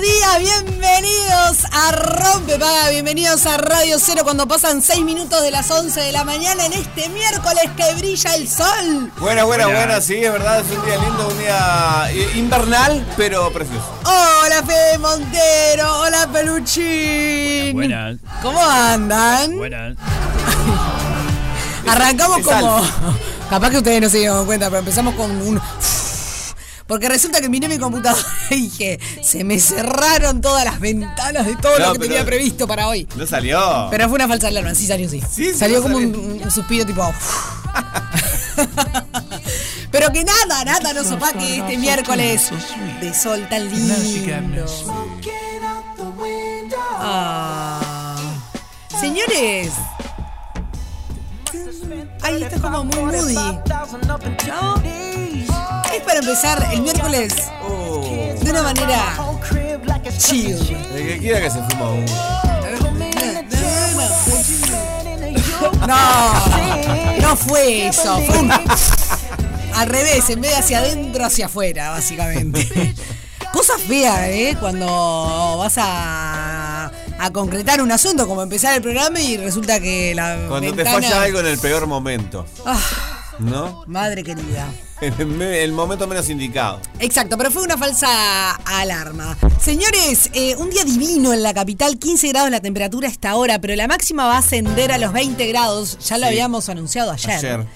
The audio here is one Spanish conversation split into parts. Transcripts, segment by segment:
buenos días, bienvenidos a Rompe Paga, bienvenidos a Radio Cero cuando pasan 6 minutos de las 11 de la mañana en este miércoles que brilla el sol. Buena, buena, buena, sí, es verdad, es un día lindo, un día eh, invernal, pero precioso. Hola Fede Montero, hola Peluchín. Buenas, ¿Cómo andan? buenas. Arrancamos es como... Capaz que ustedes no se dieron cuenta, pero empezamos con un... Porque resulta que miré mi computadora y dije, se me cerraron todas las ventanas de todo No, lo que tenía previsto para hoy. No salió. Pero fue una falsa alarma, sí salió sí. Sí, sí, salió como un, suspiro tipo. Pero que nada, nada nos opaque este miércoles de sol tan lindo. Ah. Señores. Ay, esto es como muy moody. ¿No? Para empezar el miércoles Oh, de una manera chill. el que quiera que se fuma un. No, no fue eso. Fue un- al revés, en vez de hacia adentro, hacia afuera, básicamente. Cosa fea, ¿eh? Cuando vas a, a concretar un asunto, como empezar el programa y resulta que la. Cuando ventana- te falla algo en el peor momento, Ah, ¿no? madre querida. En el, me- el momento menos indicado. Exacto, pero fue una falsa alarma. Señores, eh, un día divino en la capital, 15 grados la temperatura a esta hora, pero la máxima va a ascender a los 20 grados, ya lo Sí. habíamos anunciado ayer. Ayer.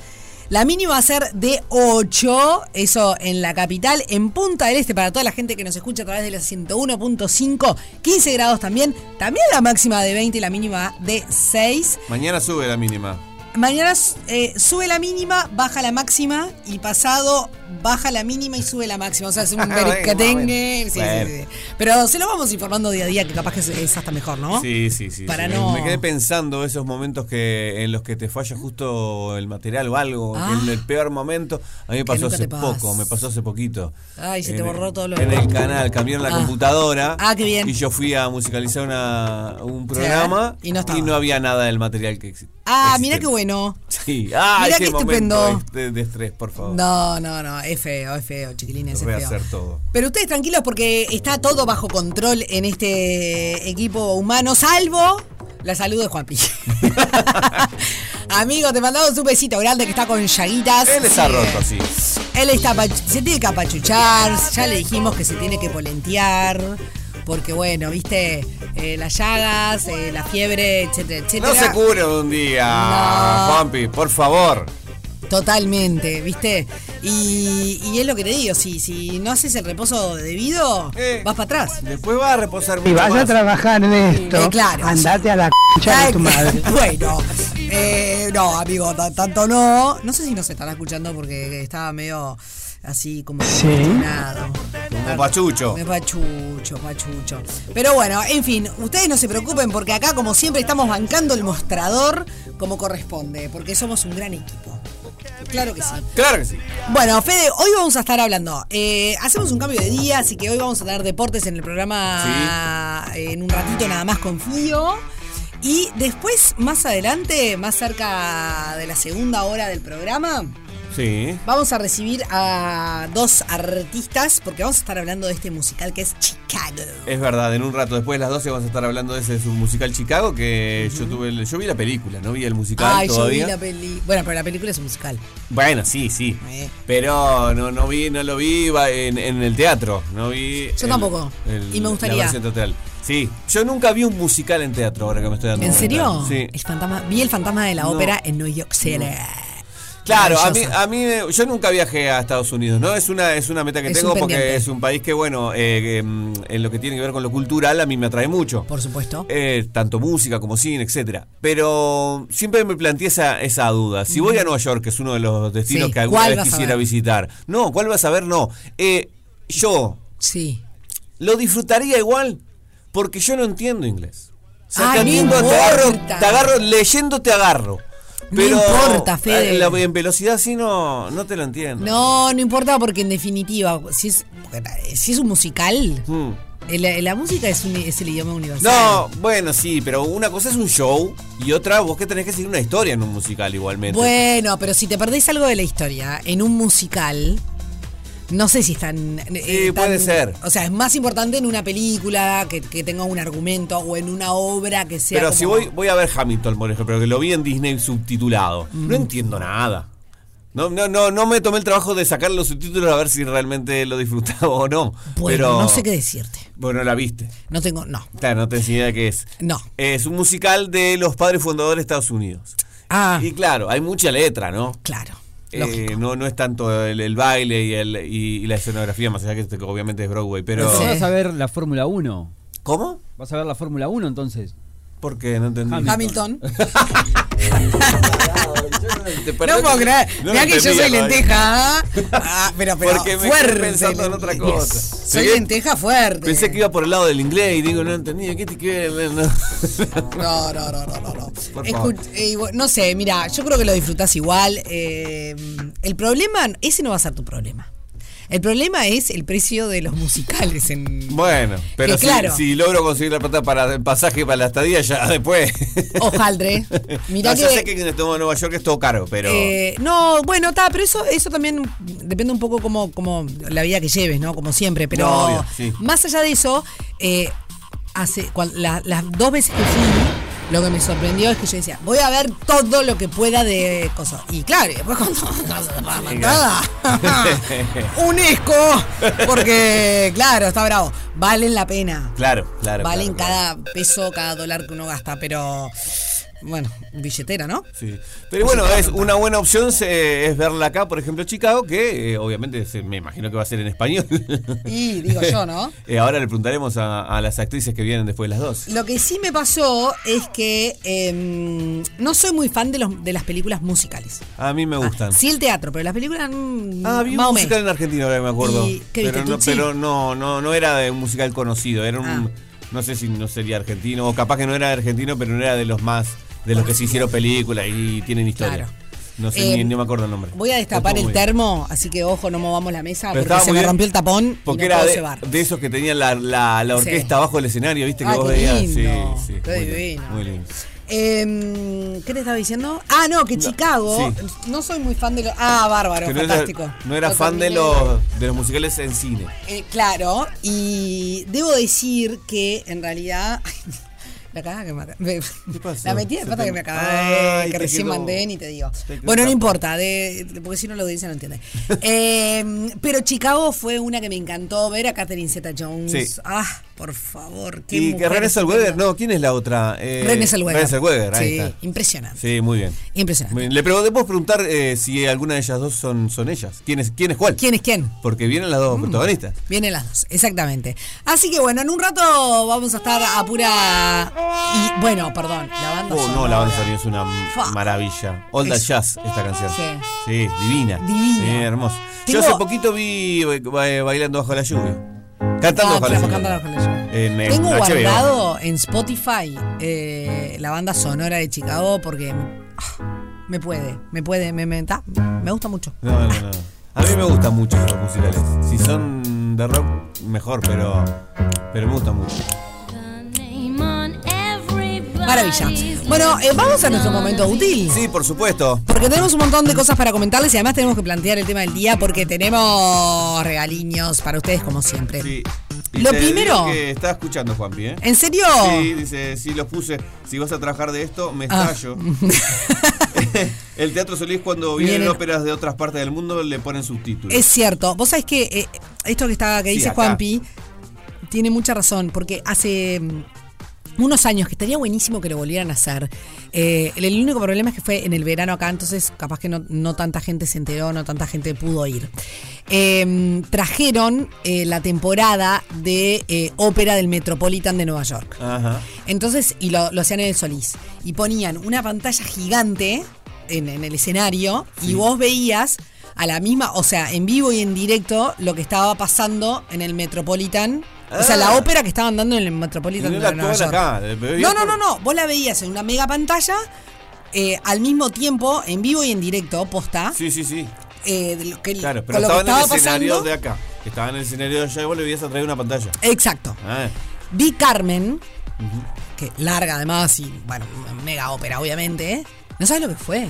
La mínima va a ser de 8, eso en la capital, en Punta del Este, para toda la gente que nos escucha a través de la 101.5, 15 grados también, también la máxima de 20 y la mínima de 6. Mañana sube la mínima. Mañana eh, sube la mínima, baja la máxima y pasado baja la mínima y sube la máxima. O sea, es un bueno. Sí, Bueno. sí, sí. Pero se lo vamos informando día a día, que capaz que es, hasta mejor, ¿no? Sí, sí, sí. Para sí. no- Me quedé pensando esos momentos que en los que te falla justo el material o algo, Ah. en el peor momento. A mí me pasó hace te poco, me pasó hace poquito. Ay, se te En- borró todo lo En el canal, cambiaron la Ah. computadora. Ah, qué bien. Y yo fui a musicalizar una, un programa y no estaba. había nada del material que existe. Ah, mira qué bueno. Sí, ay, Mirá qué, estupendo. de, de estrés, por favor. No, no, no, es feo, es feo, chiquilines, es Voy a feo. hacer todo. Pero ustedes tranquilos porque está todo bajo control en este equipo humano, salvo la salud de Juanpi. Amigo, te mandamos un besito grande que está con llaguitas. Él está Sí. roto, sí. Él está se tiene que apachuchar, ya le dijimos que se tiene que polentear, porque bueno, viste, Eh, las llagas, eh, la fiebre, etcétera, etcétera. No se cure un día, No. Juanpi, por favor. Totalmente, ¿viste? Y, y es lo que te digo, si, si no haces el reposo debido, Eh. vas para atrás. Después va a reposar mucho vas a trabajar en esto, Eh, claro, andate a la concha de tu madre. Bueno, eh, no, amigo, ta- tanto no. No sé si nos estará escuchando porque estaba medio así como Sí. Como pachucho. Me pachucho, pachucho. Pero bueno, en fin, ustedes no se preocupen porque acá, como siempre, estamos bancando el mostrador como corresponde, porque somos un gran equipo. Claro que sí. Claro que sí. Bueno, Fede, hoy vamos a estar hablando. eh, hacemos un cambio de día, así que hoy vamos a tener deportes en el programa en un ratito nada más confío. Y después, más adelante, más cerca de la segunda hora del programa, Sí. vamos a recibir a dos artistas porque vamos a estar hablando de este musical que es Chicago. Es verdad, en un rato después de las 12 vamos a estar hablando de ese su musical Chicago que yo tuve el- yo vi la película, no vi el musical Ay, yo todavía. vi la peli. Bueno, pero la película es un musical. Bueno, sí, sí. Eh. Pero no, no vi, no lo vi en, en el teatro. No vi. Yo el- tampoco. el- Y me gustaría. Sí. Yo nunca vi un musical en teatro, ahora que me estoy dando ¿En serio? Sí. El fantasma, vi el fantasma de la No. ópera en New York City. Claro, a mí, a mí, yo nunca viajé a Estados Unidos, ¿no? Es una, es una meta que Es tengo porque pendiente. es un país que, bueno, eh, mm, en lo que tiene que ver con lo cultural, a mí me atrae mucho. Por supuesto. Eh, tanto música como cine, etcétera. Pero siempre me planteé esa, esa duda. Si voy a Nueva York, que es uno de los destinos Sí, que alguna ¿cuál vez quisiera visitar. No, ¿cuál vas a ver? No. Eh, yo Sí. lo disfrutaría igual porque yo no entiendo inglés. O sea, Ay, te, no te agarro, te agarro, leyendo te agarro. No Pero importa, Fede. eh, la- en velocidad sí no, no te lo entiendo. No, no importa porque en definitiva, si es, si es un musical, Hmm. la, la música es, un- es el idioma universal. No, bueno, sí, pero una cosa es un show y otra vos que tenés que seguir una historia en un musical igualmente. Bueno, pero si te perdés algo de la historia en un musical, no sé si están. Sí, puede ser. O sea, es más importante en una película que, que tenga un argumento o en una obra que sea. pero como- si voy, voy a ver Hamilton, por ejemplo, que lo vi en Disney subtitulado, Mm. no entiendo nada. No, no, no, no me tomé el trabajo de sacar los subtítulos a ver si realmente lo disfrutaba o no. Bueno, pero, no sé qué decirte. Bueno, la viste. No tengo. No. Claro, no tenés idea de qué es. No. Es un musical de los padres fundadores de Estados Unidos. Ah, Y claro, hay mucha letra, ¿no? claro. Eh, no, no es tanto el, el baile y, el, y, y la escenografía, más allá que este, obviamente es Broadway, pero... Sí. Vas a ver la Fórmula 1. ¿Cómo? Vas a ver la Fórmula 1 entonces. ¿Por qué? No entendí. Hamilton. Hamilton. No puedo creer. no Mirá que yo soy lenteja. ¿ah? Pero, pero Porque me fuerte. pensando en otra cosa. Soy lenteja fuerte. Pensé que iba por el lado del inglés y digo, no entendí. ¿Qué te quiere? No. No, no, no, no, no. no. Por Escu- favor. eh, igual- no sé, mira, yo creo que lo disfrutás igual. eh, el problema, ese no va a ser tu problema. El problema es el precio de los musicales en. Bueno, pero si, claro. si logro conseguir la plata para el pasaje para la estadía, ya después. Ojaldre. Mirá no, yo que- sé que en Nueva York es todo caro, pero. Eh, no, bueno, está, pero eso, eso también depende un poco como, como la vida que lleves, ¿no? Como siempre. Pero No, obvio, sí. más allá de eso, eh, hace la- las dos veces que fui, lo que me sorprendió es que yo decía, voy a ver todo lo que pueda de cosas. Y claro, y después cuando nada, UNESCO, porque claro, está bravo. Valen la pena. Claro, claro. Valen claro, cada peso, cada dólar que uno gasta, pero bueno, billetera, ¿no? Sí. Pero bueno, es una buena opción es verla acá, por ejemplo, Chicago, que eh, obviamente se- me imagino que va a ser en español. Y digo yo, ¿no? Eh, ahora le preguntaremos a, a las actrices que vienen después de las dos. Lo que sí me pasó es que em, no soy muy fan de, los, de las películas musicales. A mí me gustan. Sí el teatro, pero las películas mm, Ah, vi un musical en Argentina, ahora me acuerdo. ¿Y qué pero no, pero no, no, no era de un musical conocido, era un Ah. no sé si no sería argentino, o capaz que no era argentino, pero no era de los más, de los que se hicieron películas y tienen historia. Claro. No sé, ni, Eh, ni me acuerdo el nombre. Voy a destapar el termo, así que ojo, no movamos la mesa Pero porque se me bien, rompió el tapón Porque y no era puedo de, cebar. de esos que tenían la, la, la orquesta Sí. abajo del escenario, ¿viste? Que Ah, vos qué veías. lindo, Sí, sí. qué muy lindo, divino. Muy lindo. Em, ¿Qué te estaba diciendo? Ah, no, que Chicago. sí. No soy muy fan de los. Ah, bárbaro, no fantástico. era, no era Lo fan de los, de los musicales en cine. Eh, claro, y debo decir que en realidad. La cagada que me acaba- pasó? La metí de pata te- que me acaba Ay, que recién quedó- mandé ni te digo. te Bueno, no importa, de, porque si no lo dice no entiende. Eh, pero Chicago fue una que me encantó ver a Catherine Zeta Jones. Sí. Ah, por favor. qué Y que René Zellweger, no, ¿quién es la otra? Eh, René Zellweger. René Zellweger, ahí Sí, está. impresionante. Sí, muy bien. Impresionante. Muy bien. Le ¿puedo preguntar eh, si alguna de ellas dos son, son ellas? ¿Quién es, ¿Quién es cuál? ¿Quién es quién? Porque vienen las Mm. dos protagonistas. Vienen las dos, exactamente. Así que bueno, en un rato vamos a estar a pura. Y bueno, perdón, la banda. Oh, no, sonora. la banda sonora es una maravilla. All Es- Jazz, esta canción. Sí. Sí, divina. Divina. Sí, hermosa. Yo hace poquito vi eh, ba- bailando bajo la lluvia. Cantando Ah, bajo la lluvia. cantando bajo la lluvia. En, en Tengo guardado en Spotify eh, la banda sonora de Chicago porque ah, me puede, me puede, me, me, ta, me gusta mucho. No, no, no. A mí me gustan mucho los musicales. Si son de rock, mejor, pero, pero me gustan mucho. Maravilla. Bueno, eh, vamos a nuestro momento útil. Sí, por supuesto. Porque tenemos un montón de cosas para comentarles y además tenemos que plantear el tema del día porque tenemos regaliños para ustedes como siempre. Sí. Y Lo primero- que está escuchando Juanpi, ¿eh? ¿En serio? Sí, dice, si los puse, si vas a trabajar de esto, me Ah. estallo. el Teatro Solís cuando vienen Vienen- óperas de otras partes del mundo le ponen subtítulos. Es cierto. Vos sabés que eh, esto que, está, que Sí, dice acá. Juanpi tiene mucha razón porque hace unos años que estaría buenísimo que lo volvieran a hacer. Eh, el, el único problema es que fue en el verano acá, entonces capaz que no, no tanta gente se enteró, no tanta gente pudo ir. Eh, trajeron eh, la temporada de eh, ópera del Metropolitan de Nueva York. Ajá. Entonces, y lo, lo hacían en el Solís. Y ponían una pantalla gigante en, en el escenario y vos veías a la misma, o sea, en vivo y en directo, lo que estaba pasando en el Metropolitan. O sea, la Ah. ópera que estaban dando en el Metropolitan no de Nueva York. acá. No, no, no, no. Vos la veías en una mega pantalla. eh, al mismo tiempo, en vivo y en directo, posta, Sí, sí, sí. eh, de lo que, Claro, pero lo que estaba en el escenario pasando. de acá. Estaba en el escenario de allá y vos le veías a traer una pantalla. Exacto. Ah, Vi Carmen, que larga además y, bueno, mega ópera, obviamente. ¿No sabes lo que fue?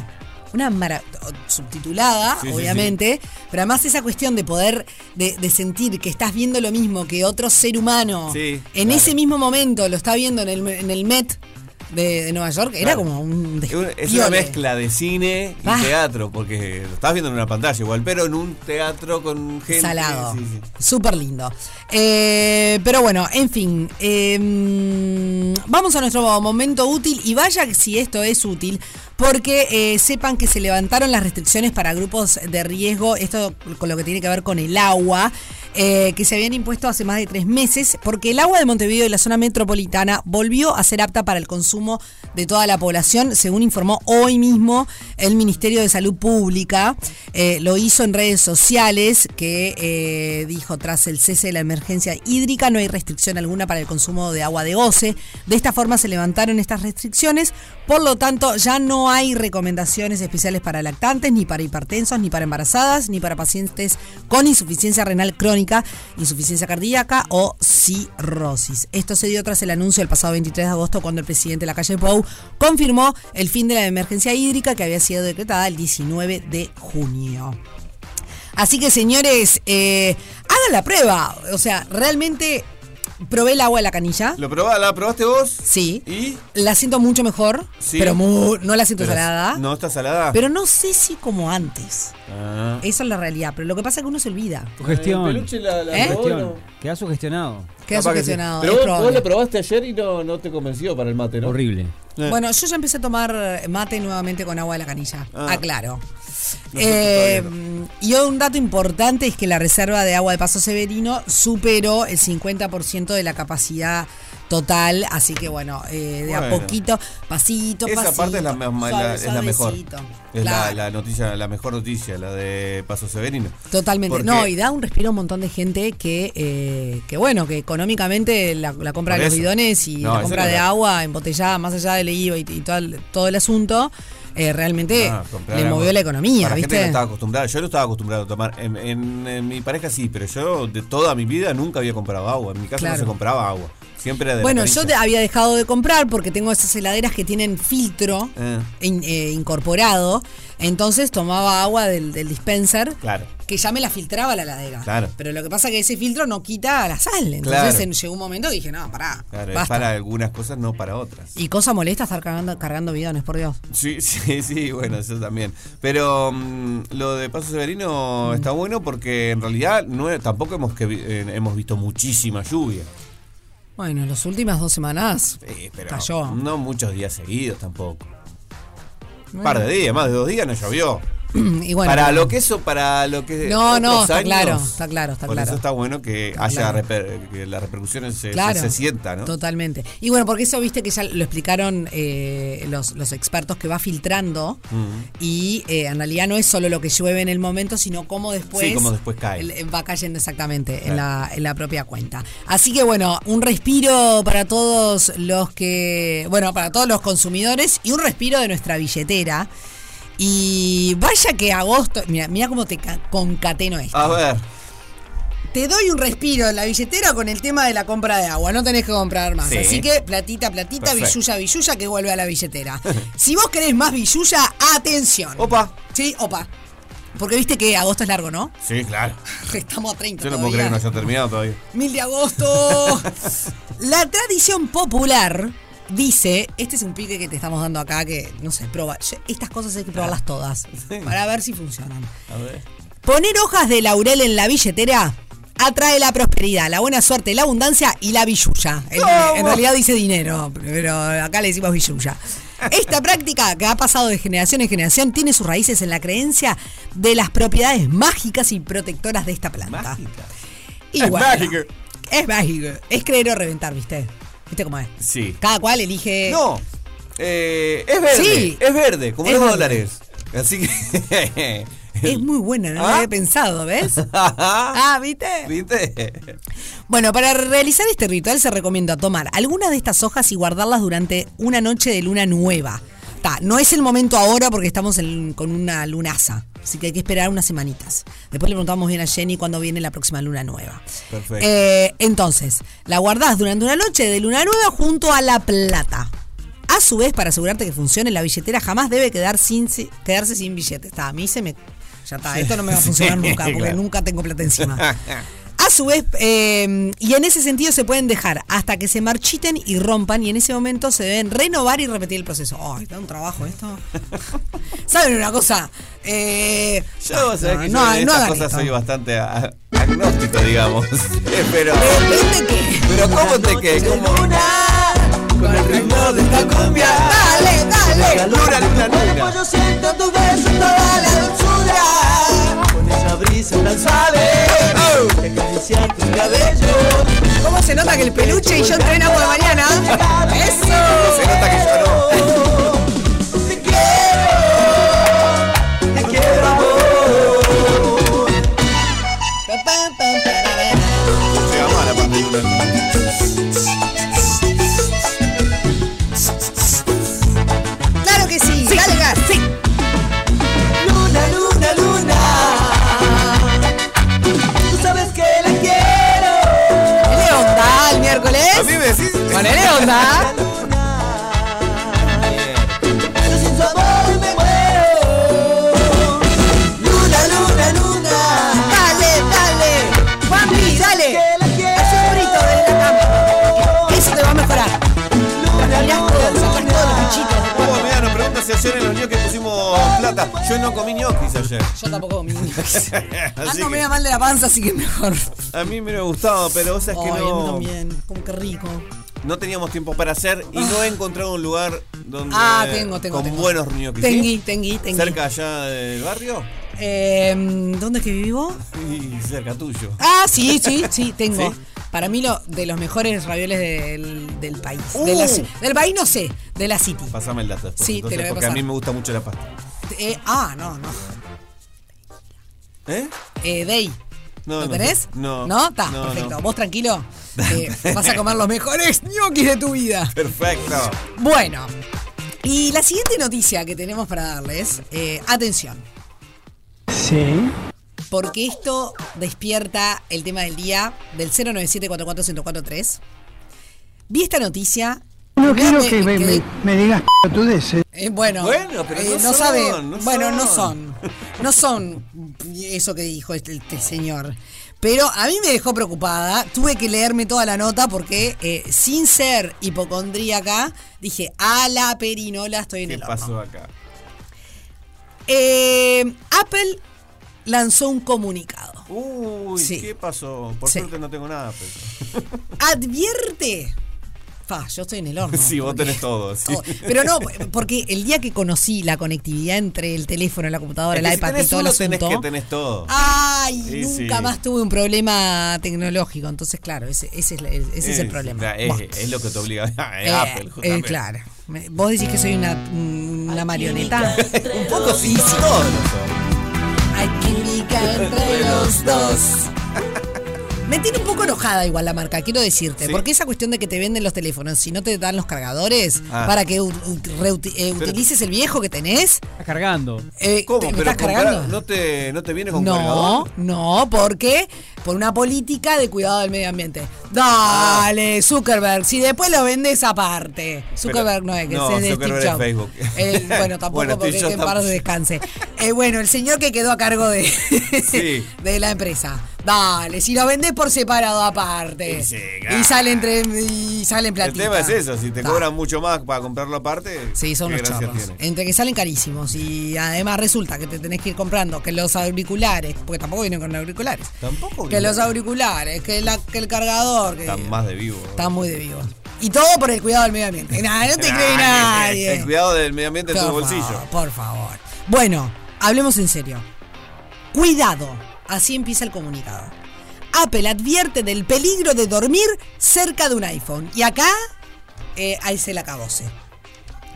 Una mara subtitulada, Sí, sí, obviamente, pero además esa cuestión de poder, de, de sentir que estás viendo lo mismo que otro ser humano Sí, en claro. ese mismo momento lo está viendo en el, en el Met de, de Nueva York, era Claro. como un Es una- Es una despiole. mezcla de cine y Ah. teatro, porque lo estás viendo en una pantalla igual, pero en un teatro con gente. Salado. sí, sí. Súper lindo. Eh, pero bueno, en fin. eh, vamos a nuestro momento útil y vaya si esto es útil. Porque eh, sepan que se levantaron las restricciones para grupos de riesgo, esto con lo que tiene que ver con el agua, eh, que se habían impuesto hace más de tres meses, porque el agua de Montevideo y la zona metropolitana volvió a ser apta para el consumo de toda la población, según informó hoy mismo el Ministerio de Salud Pública. Eh, lo hizo en redes sociales, que dijo tras el cese de la emergencia hídrica no hay restricción alguna para el consumo de agua de goce. De esta forma se levantaron estas restricciones, por lo tanto ya no hay recomendaciones especiales para lactantes, ni para hipertensos, ni para embarazadas, ni para pacientes con insuficiencia renal crónica, insuficiencia cardíaca o cirrosis. Esto se dio tras el anuncio el pasado 23 de agosto cuando el presidente de la calle Pou confirmó el fin de la emergencia hídrica que había sido decretada el 19 de junio. Así que señores, eh, hagan la prueba. O sea, realmente probé el agua de la canilla. ¿Lo probá- ¿La probaste vos? Sí. ¿Y? La siento mucho mejor, Sí. pero mu- no la siento Pero- salada. ¿No está salada? Pero no sé si como antes. Ah. Esa es la realidad. Pero lo que pasa es que uno se olvida. Sugestión. Peluche la- la ¿Eh? Queda sugestionado. Queda sí. sugestionado. Pero vos, vos lo probaste ayer y no, no te convenció para el mate, ¿no? Horrible. Eh. Bueno, yo ya empecé a tomar mate nuevamente con agua de la canilla. Ah. Aclaro. No, Eh, todavía y un dato importante es que la reserva de agua de Paso Severino superó el 50% de la capacidad total, así que bueno, eh, de a poquito, pasito, Esa pasito. parte es la, ma- la- suave, es la mejor. Es la, Claro. la noticia, la mejor noticia, la de Paso Severino. Totalmente. Porque- No, y da un respiro a un montón de gente que, eh, que bueno, que económicamente la, la compra de los bidones y No, la compra de agua embotellada, más allá del IVA y, y todo, el, todo el asunto, eh, realmente Ah, comprar le movió la economía, Para gente que ¿viste? no estaba acostumbrada. Yo no estaba acostumbrado a tomar. En, en- en mi pareja sí, pero yo de toda mi vida nunca había comprado agua. En mi casa Claro. no se compraba agua. Siempre era de la Bueno, yo te- había dejado de comprar porque tengo esas heladeras que tienen filtro Eh. in- eh, incorporado. Entonces tomaba agua del, del dispenser. Claro. Que ya me la filtraba la heladera. Claro. Pero lo que pasa es que ese filtro no quita la sal. Entonces Claro. en- llegó un momento que dije, no, pará. Claro, es basta. para algunas cosas, no para otras. Y cosa molesta estar cargando, cargando bidones, por Dios. Sí, sí, sí, bueno, eso también. Pero mm, lo de Paso Severino Mm. está bueno porque en realidad no es- tampoco hemos, que, eh, hemos visto muchísima lluvia. Bueno, en las últimas dos semanas Sí, pero cayó. no muchos días seguidos tampoco. Un par de días, más de dos días no llovió. Y bueno, para lo que eso, para lo que. No, no, está años, claro, está claro, está por claro. eso está bueno que Está haya claro. reper- que las repercusiones se, Claro, se, se sientan, ¿no? Totalmente. Y bueno, porque eso viste que ya lo explicaron eh, los, los expertos que va filtrando y eh, en realidad no es solo lo que llueve en el momento, sino cómo después, Sí, cómo después cae. va cayendo exactamente en, la, en la propia cuenta. Así que bueno, un respiro para todos los que, bueno, para todos los consumidores y un respiro de nuestra billetera. Y vaya que agosto, mira, mira cómo te ca- concateno esto. A ver, te doy un respiro en la billetera con el tema de la compra de agua. No tenés que comprar más. Sí. Así que platita, platita, Perfecto. billulla, billulla, que vuelve a la billetera. si vos querés más billulla, atención. Opa. Sí, opa. Porque viste que agosto es largo, ¿no? Sí, claro. Estamos a 30 Yo no puedo creer que no haya terminado todavía. Mil de agosto. La tradición popular dice, este es un pique que te estamos dando acá que, no sé, prueba. Yo- Estas cosas hay que probarlas todas para ver si funcionan. A ver. Poner hojas de laurel en la billetera atrae la prosperidad, la buena suerte, la abundancia y la billulla. En, en realidad dice dinero, pero acá le decimos billulla. Esta práctica que ha pasado de generación en generación tiene sus raíces en la creencia de las propiedades mágicas y protectoras de esta planta. Mágica. Y Es bueno, mágico. Es mágico. Es creer o reventar, ¿viste? ¿Viste cómo es? Sí. Cada cual elige. No. Eh, es verde. Sí. Es verde, como Es los verde. dólares. Así que. Es muy buena, no lo ¿Ah? había pensado, ¿ves? ah, ¿viste? ¿Viste? Bueno, para realizar este ritual se recomienda tomar algunas de estas hojas y guardarlas durante una noche de luna nueva. No es el momento ahora porque estamos en- con una lunaza, así que hay que esperar unas semanitas. Después le preguntamos bien a Jenny cuándo viene la próxima luna nueva. Perfecto. Eh, entonces, la guardás durante una noche de luna nueva junto a la plata. A su vez, para asegurarte que funcione, la billetera jamás debe quedar sin, si- quedarse sin billete. Está, a mí se me... Ya está, esto no me va a funcionar Sí, nunca porque claro. nunca tengo plata encima. A su vez, eh, y en ese sentido se pueden dejar hasta que se marchiten y rompan y en ese momento se deben renovar y repetir el proceso. Ay, da un trabajo esto. ¿Saben una cosa? Eh, Yo, vos sabés no, que no, yo en no estas cosas esto. soy bastante agnóstico, digamos. Pero. Depende qué. Pero ¿cómo te qué? ¿Cómo? Con el ritmo de esta cumbia. Dale, dale. Luna, luna, luna. Yo siento tu beso en toda la dulzura Con esa brisa tan suave Que acaricia tus cabellos ¿Cómo se nota que el peluche y yo entrenamos de mañana? ¡Eso! Se nota que yo no. Te quiero Te quiero pregunta si ayer en los ñoquis pusimos plata. Yo no comí ñoquis ayer. Yo tampoco comí. Así Ando que medio mal de la panza, así que mejor. a mí me hubiera gustado, pero vos sabés que Ay, a mí no, también. Como que rico. No teníamos tiempo para hacer y no he encontrado un lugar donde Ah, tengo, tengo. con tengo. buenos ñoquis. Tengui, ¿sí? tengui, tengui. Cerca allá del barrio Eh, ¿Dónde es que vivo? y cerca tuyo. Ah, sí, sí, sí, tengo. ¿Sí? Para mí lo de los mejores ravioles del, del país. Uh. De la ci- del país no sé, de la City. Pasame el dato después. Sí, te lo voy a porque a mí me gusta mucho la pasta. Eh, ah, no, no. ¿Eh? Eh, Day. No, ¿Lo no tenés? No. ¿No? Está, No, perfecto. no. Vos tranquilo. eh, vas a comer los mejores ñoquis de tu vida. Perfecto. Bueno. Y la siguiente noticia que tenemos para darles, eh, atención, Sí. porque esto despierta el tema del día del 097-44143. Vi esta noticia. No quiero que me, me, me digas tú de ese. Eh, bueno, Bueno, pero no son, sabe. no bueno, no son. son. No son eso que dijo este, este señor. Pero a mí me dejó preocupada. Tuve que leerme toda la nota porque, eh, sin ser hipocondríaca, dije, a la perinola estoy en ¿Qué el horno. pasó acá? Eh, Apple lanzó un comunicado. Uy, Sí. ¿qué pasó? Por Sí. suerte no tengo nada, pero. Advierte. Fa, yo estoy en el horno. Sí, vos tenés todo, sí. todo. Pero no, porque el día que conocí la conectividad entre el teléfono, la computadora, Es que el si iPad y todo el uno, tenés asunto. que tenés todo. Ay, Sí, nunca sí. más tuve un problema tecnológico. Entonces, claro, ese, ese es, la- ese es el problema. Es, es lo que te obliga. Es Eh, Apple, eh, claro. Vos decís que soy una, una marioneta. Un poco sí, todos. Hay química entre los dos. Me tiene un poco enojada igual la marca, quiero decirte. ¿Sí? Porque esa cuestión de que te venden los teléfonos, si no te dan los cargadores, Ah. para que eh, Pero- utilices el viejo que tenés. Está cargando. eh, ¿Cómo? te- ¿Me Pero estás cargando? car- ¿no te, ¿no te viene con No, cargador? no, porque por una política de cuidado del medio ambiente. Dale, Zuckerberg, si después lo vendes aparte. Zuckerberg no es que no, es de Steve Jobs. Facebook. Eh, bueno, tampoco Bueno, porque que en tampoco. descanse. Eh, bueno, el señor que quedó a cargo de, Sí. de la empresa. Dale, si lo vendés por separado aparte. Y sí, y claro. sale entre y sale en El tema es eso, si te Ta. cobran mucho más para comprarlo aparte, Sí, son ¿qué unos gracia chorros. tiene? Entre que salen carísimos y además resulta que te tenés que ir comprando que los auriculares, porque tampoco vienen con auriculares. Tampoco Que los auriculares, que, la, que el cargador. Que Están más de vivo. Están muy de vivos. Y todo por el cuidado del medio ambiente. Nada, no te cree nadie. El cuidado del medio ambiente en tu Por bolsillo. por favor. Bueno, hablemos en serio. Cuidado. Así empieza el comunicado. Apple advierte del peligro de dormir cerca de un iPhone. Y acá, eh, ahí se la acabose.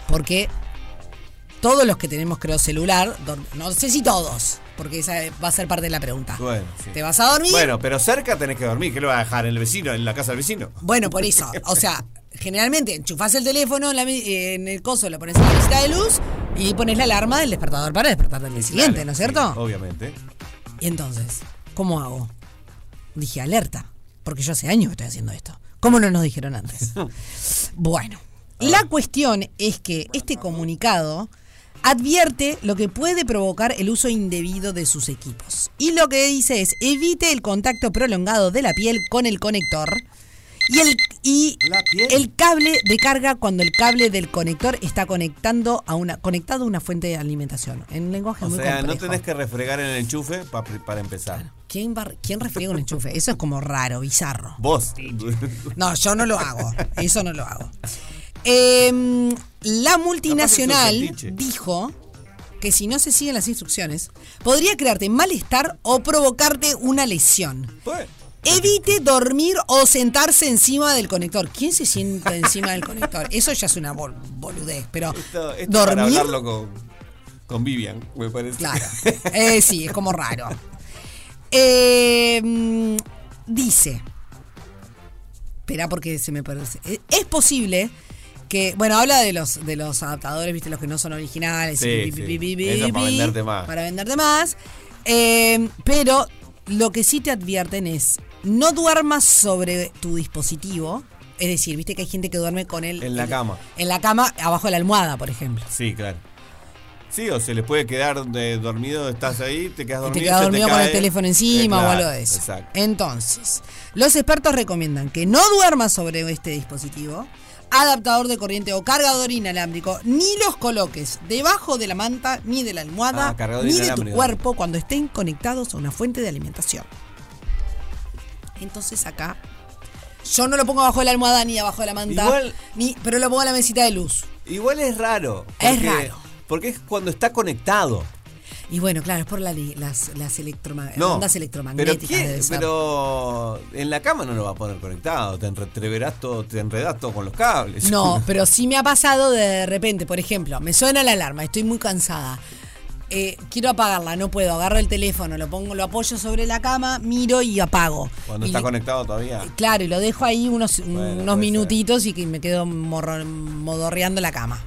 Porque todos los que tenemos, creo, celular, no sé si todos, porque esa va a ser parte de la pregunta. Bueno, sí. ¿Te vas a dormir? Bueno, pero cerca tenés que dormir. ¿Qué lo vas a dejar? ¿En el vecino? ¿En la casa del vecino? Bueno, por eso. O sea, generalmente enchufás el teléfono en, la me- eh, en el coso, lo pones en la mesita de luz y pones la alarma del despertador para despertar del día siguiente, ¿no es sí, cierto? obviamente. Y entonces, ¿cómo hago? Dije alerta, porque yo hace años que estoy haciendo esto. ¿Cómo no nos dijeron antes? Bueno, la cuestión es que este comunicado advierte lo que puede provocar el uso indebido de sus equipos. Y lo que dice es, evite el contacto prolongado de la piel con el conector y el, y ¿La piel? el cable de carga cuando el cable del conector está conectando a una, conectado a una fuente de alimentación. En un lenguaje O muy sea, no complejo. tenés que refregar en el enchufe pa- para empezar. ¿Quién, va- ¿Quién refriega un enchufe? Eso es como raro, bizarro. Vos. No, yo no lo hago. Eso no lo hago. Em, la multinacional dijo que si no se siguen las instrucciones, podría crearte malestar o provocarte una lesión. Pues, Evite dormir o sentarse encima del conector. ¿Quién se sienta encima del conector? Eso ya es una bol- boludez, pero esto, esto para dormir hablarlo con, con Vivian, me parece. Claro. Eh, sí, es como raro. Eh, mm, dice. Espera, porque se me parece. eh, Es posible que. Bueno, habla de los, de los adaptadores, viste, los que no son originales. Sí, y sí. para venderte más. Para venderte más. Eh, pero lo que sí te advierten es. No duermas sobre tu dispositivo. Es decir, viste que hay gente que duerme con él. En la cama. En la cama, abajo de la almohada, por ejemplo. Sí, claro. Sí, o se les puede quedar de dormido, estás ahí, te quedas dormido. te quedas dormido con el teléfono encima Eh, o claro, algo de eso. Exacto. Entonces, los expertos recomiendan que no duermas sobre este dispositivo, adaptador de corriente o cargador inalámbrico, ni los coloques debajo de la manta, ni de la almohada, Ah, ni de tu cuerpo cuando estén conectados a una fuente de alimentación. Entonces acá, yo no lo pongo abajo de la almohada ni abajo de la manta, Igual- ni, pero lo pongo en la mesita de luz. Igual es raro. Es porque- raro. Porque es cuando está conectado. Y bueno, claro, es por la las, las No. ondas electromagnéticas. ¿quién- debe ser. pero en la cama no lo va a poner conectado. Te entreverás todo, te enredás todo con los cables. No, pero sí me ha pasado de repente, por ejemplo, me suena la alarma, estoy muy cansada. Eh, quiero apagarla, no puedo. Agarro el teléfono, lo pongo, lo apoyo sobre la cama, miro y apago. Cuando Y está le- conectado todavía. Claro, y lo dejo ahí unos, Bueno, unos minutitos y que me quedo morro- modorreando la cama.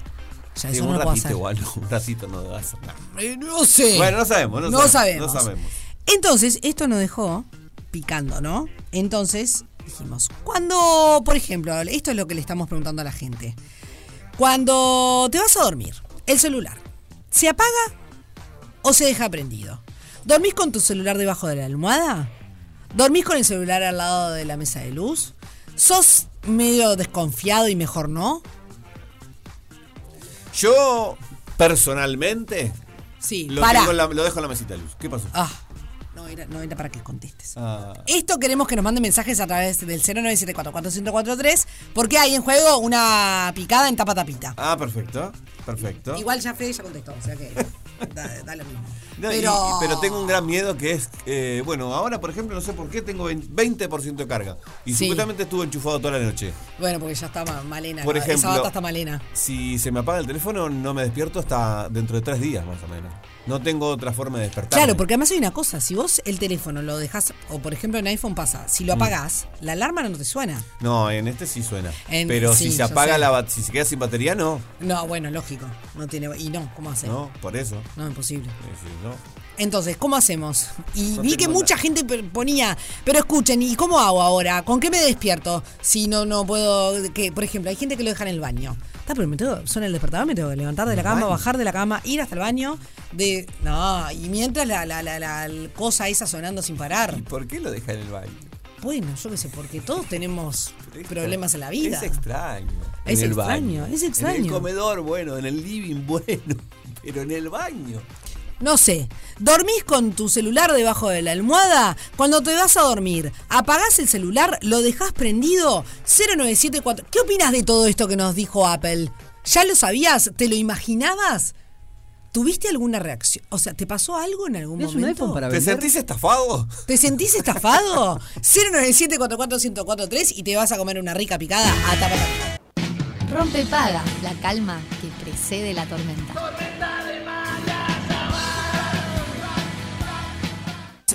Ya Sí, eso un no puedo ratito igual, un ratito no va a. Eh, no sé. Bueno, no sabemos, no, No sabemos. sabemos. No sabemos. Entonces, esto nos dejó picando, ¿no? Entonces, dijimos, cuando, por ejemplo, esto es lo que le estamos preguntando a la gente. Cuando te vas a dormir, el celular, ¿se apaga o se deja prendido? ¿Dormís con tu celular debajo de la almohada? ¿Dormís con el celular al lado de la mesa de luz? ¿Sos medio desconfiado y mejor no? Yo, personalmente, Sí, lo, para. tengo en la- lo dejo en la mesita de luz. ¿Qué pasó? Ah, no era, no era para que contestes. Ah, Esto queremos que nos manden mensajes a través del 0974-443 porque hay en juego una picada en tapa tapita. ah, perfecto. Perfecto. Igual ya Fede ya contestó, o sea que da, da lo mismo. No, pero... y- pero tengo un gran miedo que es, eh, bueno, ahora por ejemplo, no sé por qué tengo 20% de carga. Y Sí. supuestamente estuve enchufado toda la noche. Bueno, porque ya está ma- malena. Por Esa ejemplo, bata está malena. Si se me apaga el teléfono, no me despierto hasta dentro de tres días más o menos. No tengo otra forma de despertar. Claro, porque además hay una cosa, si vos el teléfono lo dejas, o por ejemplo en iPhone pasa, si Mm. lo apagás, la alarma no te suena. No, en este sí suena. En- Pero sí, si se apaga sé. la si se queda sin batería, no. No, bueno, lógico. No tiene. Y no, ¿cómo hacer? No, por eso. No, imposible. Sí, sí, no. Entonces, ¿cómo hacemos? Y No vi que mucha gente ponía, pero escuchen, ¿y cómo hago ahora? ¿Con qué me despierto? Si no, no puedo, que, por ejemplo, hay gente que lo deja en el baño. Está, pero me tengo, suena el despertador, me tengo que levantar de la cama, bajar de la cama, ir hasta el baño, de, no, y mientras la, la, la, la cosa esa sonando sin parar. ¿Y por qué lo deja en el baño? Bueno, yo qué sé, porque todos tenemos Pero es- problemas en la vida. Es extraño. Es En el extraño, baño. es En extraño. el comedor, bueno, en el living, bueno. Pero en el baño. No sé, dormís con tu celular debajo de la almohada. Cuando te vas a dormir, apagás el celular, lo dejás prendido. 0974. ¿Qué opinas de todo esto que nos dijo Apple? ¿Ya lo sabías? ¿Te lo imaginabas? ¿Tuviste alguna reacción? O sea, ¿te pasó algo en algún ¿Es un momento? iPhone para ¿Te sentís estafado? ¿Te sentís estafado? 097-44143 y te vas a comer una rica picada a tapa tapa. Rompe paga, la calma que precede la tormenta.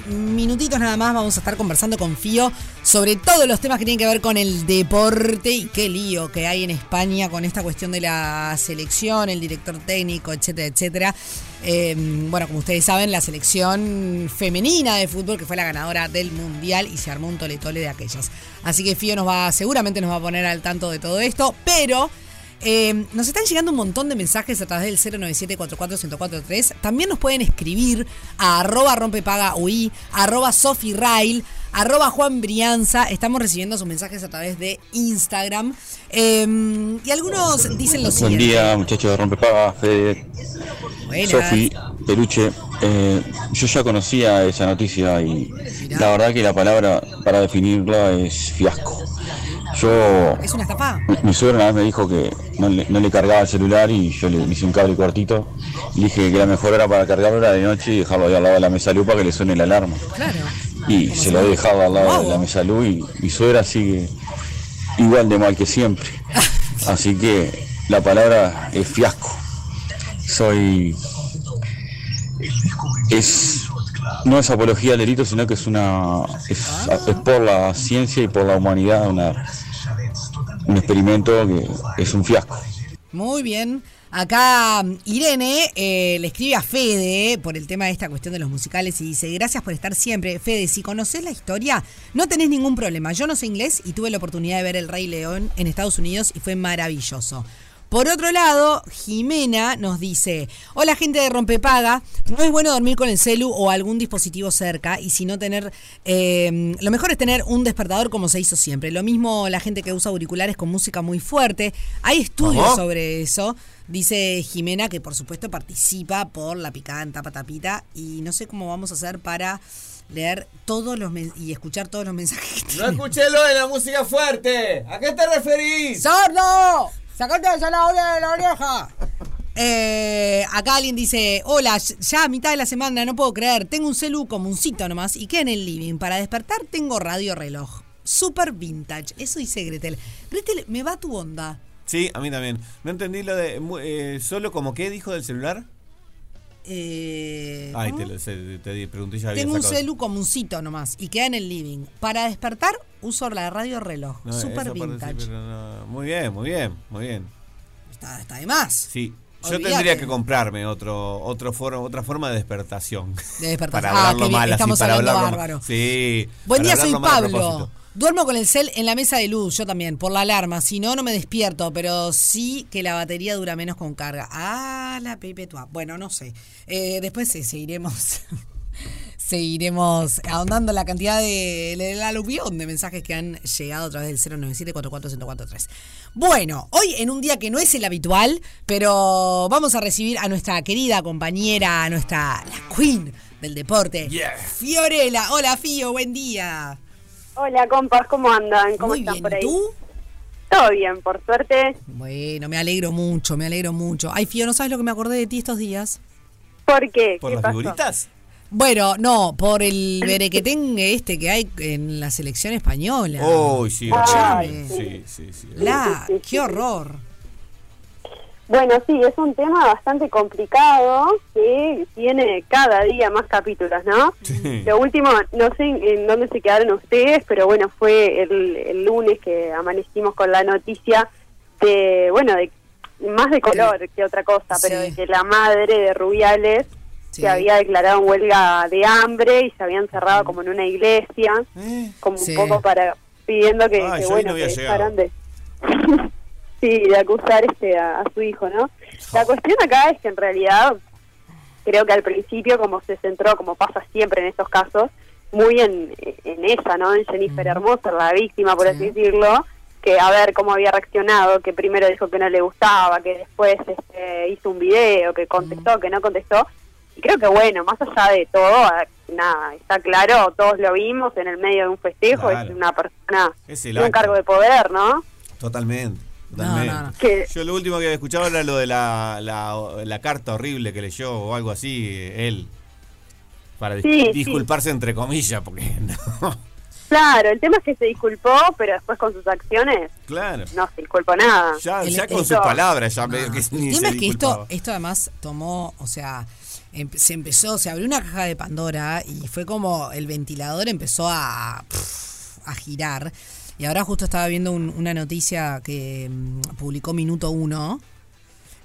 Minutitos nada más vamos a estar conversando con Fío sobre todos los temas que tienen que ver con el deporte y qué lío que hay en España con esta cuestión de la selección, el director técnico, etcétera, etcétera. Eh, bueno, como ustedes saben, la selección femenina de fútbol que fue la ganadora del mundial y se armó un tole-tole de aquellas. Así que Fío nos va, seguramente nos va a poner al tanto de todo esto, pero eh, nos están llegando un montón de mensajes a través del 097-44-1043. También nos pueden escribir a arroba rompepagaui, arroba sofirail, arroba Juan Brianza. Estamos recibiendo sus mensajes a través de Instagram. Eh, y algunos dicen lo Buen siguiente. día, muchachos de Rompepaga, Fede, Buenas. Sofi, Peluche. Eh, yo ya conocía esa noticia y Mirá. la verdad que la palabra para definirla es fiasco. Yo, ¿Es una estafa? mi, mi suegra una vez me dijo que no le, no le cargaba el celular y yo le, hice un cable cortito. Y dije que la mejor hora para cargarlo era de noche y dejarlo ahí al lado de la mesa luz para que le suene la alarma. Claro. Y se lo he dejado al lado de la mesa luz y mi suegra sigue igual de mal que siempre. Así que la palabra es fiasco. Soy. Es. No es apología del delito, sino que es una. Es, es por la ciencia y por la humanidad una, un experimento que es un fiasco. Muy bien. Acá mm, Irene eh, le escribe a Fede por el tema de esta cuestión de los musicales y dice, gracias por estar siempre. Fede, si conoces la historia, no tenés ningún problema. Yo no sé inglés y tuve la oportunidad de ver El Rey León en Estados Unidos y fue maravilloso. Por otro lado, Jimena nos dice, hola gente de Rompepaga, no es bueno dormir con el celu o algún dispositivo cerca y si no tener, eh, lo mejor es tener un despertador como se hizo siempre. Lo mismo la gente que usa auriculares con música muy fuerte. Hay estudios ¿Cómo? sobre eso. Dice Jimena que por supuesto participa por la picada en tapa tapita y no sé cómo vamos a hacer para leer todos los y escuchar todos los mensajes que No escuché lo de la música fuerte. ¿A qué te referís? ¡Sordo! ¡Sacate esa la de la oreja! Eh, acá alguien dice, hola, ya a mitad de la semana, no puedo creer, tengo un celu comuncito nomás y queda en el living. Para despertar tengo radio reloj. Super vintage. Eso dice Gretel. Gretel, me va tu onda. Sí, a mí también. No entendí lo de. eh, ¿Solo como qué dijo del celular? Eh, Tengo un celu comuncito nomás y queda en el living. Para despertar uso la radio reloj. No, Super parece, vintage. no. Muy bien, muy bien, muy bien. Está, está de más. Sí. Yo tendría que comprarme otro, otro foro, otra forma de despertación. De despertar. para Ah, hablarlo mal, así, estamos para hablando bárbaro. Sí. Buen día, soy Pablo. Duermo con el cel en la mesa de luz, yo también, por la alarma. Si no, no me despierto, pero sí que la batería dura menos con carga. Ah, la Pepe Tua. Bueno, no sé. Eh, después sí, seguiremos. seguiremos ahondando la cantidad de, de la aluvión de mensajes que han llegado a través del 097 44143 Bueno, hoy en un día que no es el habitual, pero vamos a recibir a nuestra querida compañera, a nuestra la queen del deporte, Fiorella. Hola, Fio, buen día. Hola, compas, ¿cómo andan? ¿Cómo Muy están bien, por ¿y ahí? tú? Todo bien, por suerte. Bueno, me alegro mucho, me alegro mucho. Ay, Fío, ¿no sabes lo que me acordé de ti estos días? ¿Por qué? ¿Por ¿Qué las pasó? figuritas? Bueno, no, por el berequetengue este que hay en la selección española. Oh, sí, Ay, sí, sí, sí. La, Sí, sí, sí, qué horror. Bueno, sí, es un tema bastante complicado que tiene cada día más capítulos, ¿no? Sí. Lo último, no sé en, dónde se quedaron ustedes, pero bueno, fue el, el lunes que amanecimos con la noticia de, bueno, de más de color que otra cosa, pero Sí. de que la madre de Rubiales Sí. se había declarado en huelga de hambre y se había encerrado como en una iglesia, ¿Eh? como Sí. un poco para pidiendo que, Ay, que, no bueno, había que dejaran de sí, de acusar este a, a su hijo, ¿no? La cuestión acá es que en realidad creo que al principio como se centró, como pasa siempre en estos casos, muy en, en ella, ¿no? En Jennifer Hermosa, la víctima, por Sí. así decirlo, que a ver cómo había reaccionado, que primero dijo que no le gustaba, que después este, hizo un video, que contestó, que no contestó. Y creo que bueno, más allá de todo, nada, está claro, todos lo vimos en el medio de un festejo, Claro. es una persona Es un cargo de poder, ¿no? Totalmente. No, totalmente. no, no. Que Yo lo último que había escuchado era lo de la, la, la carta horrible que leyó o algo así, eh, él. Para dis- Sí, sí. disculparse entre comillas, porque no. Claro, el tema es que se disculpó, pero después con sus acciones Claro. no se disculpó nada. Ya, El- ya con esto- sus palabras, ya No, medio que el tema se es que esto, esto además tomó, o sea, em- se empezó, se abrió una caja de Pandora y fue como el ventilador empezó a, a girar. Y ahora justo estaba viendo un- una noticia que mm, publicó Minuto Uno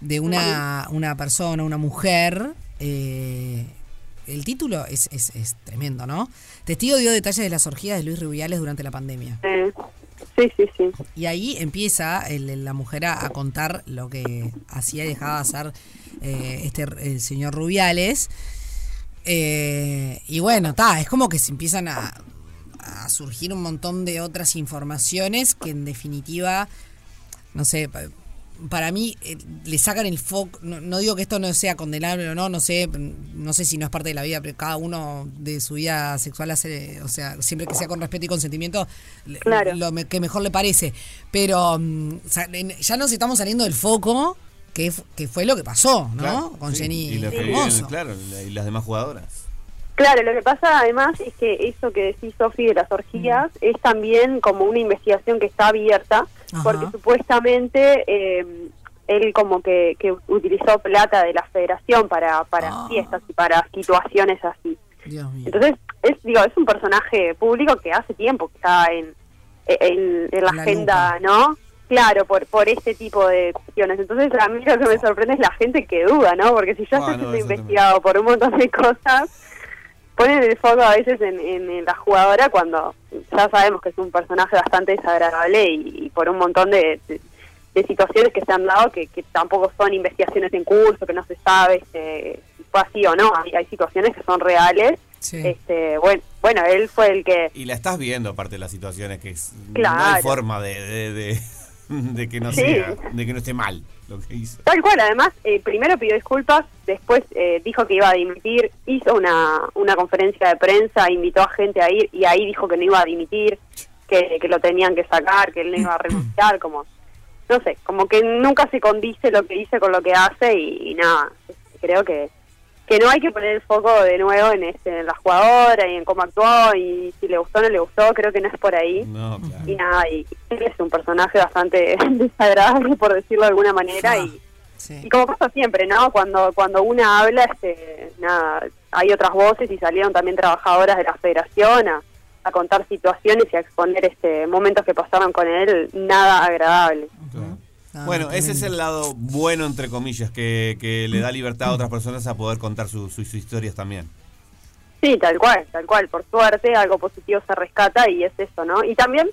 de una, una persona, una mujer. eh, el título es, es, es tremendo, ¿no? Testigo dio detalles de las orgías de Luis Rubiales durante la pandemia. Eh, sí, sí, sí. Y ahí empieza el- la mujer a, a contar lo que hacía y dejaba de hacer eh, este el señor Rubiales. Eh, y bueno, está, es como que se empiezan a, a surgir un montón de otras informaciones que en definitiva, no sé, pa- para mí eh, le sacan el foco, no, no digo que esto no sea condenable o no, no sé, no sé si no es parte de la vida, pero cada uno de su vida sexual hace, o sea, siempre que sea con respeto y consentimiento, le- Claro. lo me- que mejor le parece. Pero mm, ya nos estamos saliendo del foco, que, que fue lo que pasó, ¿no? Claro, con sí, Jenny y lo que Hermoso. viven, claro, y las demás jugadoras. Claro, lo que pasa además es que eso que decís, Sofi, de las orgías, es también como una investigación que está abierta, Ajá. porque supuestamente eh, él como que, que utilizó plata de la federación para, para Ah. fiestas y para situaciones así. Dios mío. Entonces, es, digo, es un personaje público que hace tiempo que está en, en, en la La agenda, ¿no? Claro, por, por este tipo de cuestiones. Entonces, a mí lo que me sorprende es la gente que duda, ¿no? Porque si ya Ah, está no, siendo investigado por un montón de cosas, ponen el foco a veces en, en- en la jugadora cuando ya sabemos que es un personaje bastante desagradable y, y por un montón de, de- de situaciones que se han dado que, que tampoco son investigaciones en curso, que no se sabe este, si fue así o no. Hay, hay situaciones que son reales. Sí. Este, bueno, bueno, él fue el que... Y la estás viendo, aparte de las situaciones, que es, no hay forma de, de, de, de que no Sí. sea, de que no esté mal Tal cual, además, eh, primero pidió disculpas, después eh, dijo que iba a dimitir, hizo una, una conferencia de prensa, invitó a gente a ir y ahí dijo que no iba a dimitir, que, que lo tenían que sacar, que él no iba a renunciar, como, no sé, como que nunca se condice lo que dice con lo que hace y nada, creo que que no hay que poner el foco de nuevo en, este, en la jugadora y en cómo actuó y si le gustó o no le gustó, creo que no es por ahí. No, claro. Y nada, y él es un personaje bastante desagradable, por decirlo de alguna manera, Ah, y, sí. y como pasa siempre, ¿no? Cuando cuando una habla, este, nada, hay otras voces y salieron también trabajadoras de la federación a, a contar situaciones y a exponer este momentos que pasaron con él, nada agradable. Ah, Bueno, ese es el lado bueno, entre comillas, que, que le da libertad a otras personas a poder contar su- su- sus historias también. Sí, tal cual, tal cual. Por suerte, algo positivo se rescata y es eso, ¿no? Y también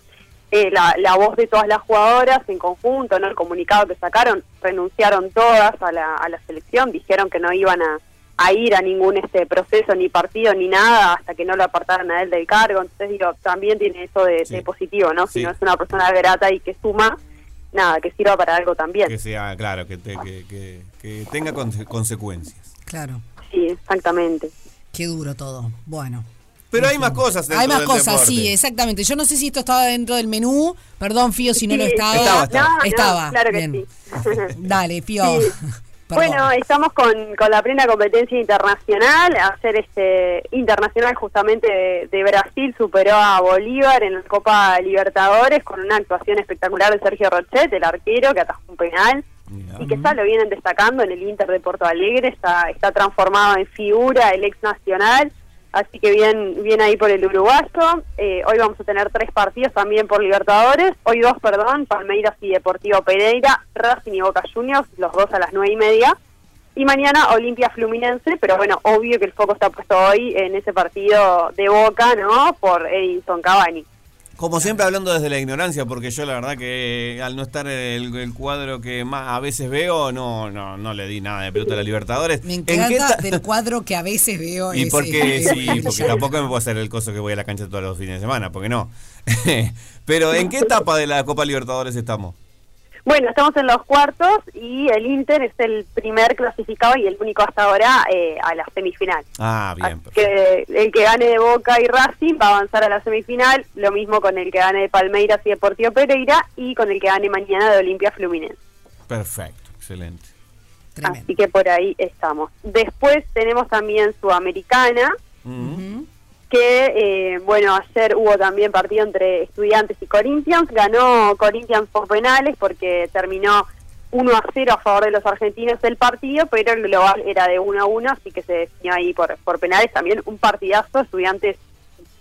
eh, la, la voz de todas las jugadoras en conjunto, ¿no? El comunicado que sacaron, renunciaron todas a la, a la selección, dijeron que no iban a, a ir a ningún este proceso, ni partido, ni nada, hasta que no lo apartaran a él del cargo. Entonces, digo, también tiene eso de, Sí. de positivo, ¿no? Si no es una persona grata y que suma, nada, que sirva para algo también. Que sea, claro, que, te- que, que- que tenga conse- consecuencias. Claro. Sí, exactamente. Qué duro todo. Bueno. Pero hay más cosas dentro Hay más del cosas, deporte. sí, exactamente. Yo no sé si esto estaba dentro del menú. Perdón, Fío, si no lo Sí, estaba. Estaba, estaba. No, no, Estaba, claro que bien. sí. Dale, Fío. Sí. Perdón. Bueno, estamos con, con la plena competencia internacional. Hacer este internacional justamente de, de Brasil superó a Bolívar en la Copa Libertadores con una actuación espectacular de Sergio Rochet, el arquero que atajó un penal y que ya lo vienen destacando en el Inter de Porto Alegre. Está, está transformado en figura el ex nacional. Así que bien, bien ahí por el uruguayo. Eh, hoy vamos a tener tres partidos también por Libertadores. Hoy dos, perdón, Palmeiras y Deportivo Pereira, Racing y Boca Juniors, los dos a las nueve y media. Y mañana Olimpia Fluminense, pero bueno, obvio que el foco está puesto hoy en ese partido de Boca, ¿no? Por Edinson Cavani. Como siempre hablando desde la ignorancia, porque yo la verdad que al no estar el, el cuadro que más a veces veo, no, no, no le di nada de pelota a la Libertadores. Me ¿En qué encanta ta- del cuadro que a veces veo. Y porque sí, porque tampoco me puedo hacer el coso que voy a la cancha todos los fines de semana, porque no. Pero ¿en qué etapa de la Copa Libertadores estamos? Bueno, estamos en los cuartos y el Inter es el primer clasificado y el único hasta ahora eh, a la semifinal. Ah, bien. Así que el que gane de Boca y Racing va a avanzar a la semifinal, lo mismo con el que gane de Palmeiras y Deportivo Pereira y con el que gane mañana de Olimpia Fluminense. Perfecto, excelente. Así que por ahí estamos. Después tenemos también Sudamericana, que, eh, bueno, ayer hubo también partido entre Estudiantes y Corinthians. Ganó Corinthians por penales porque terminó 1 a 0 a favor de los argentinos el partido, pero el global era de 1 a 1, así que se definió ahí por, por penales. También un partidazo. Estudiantes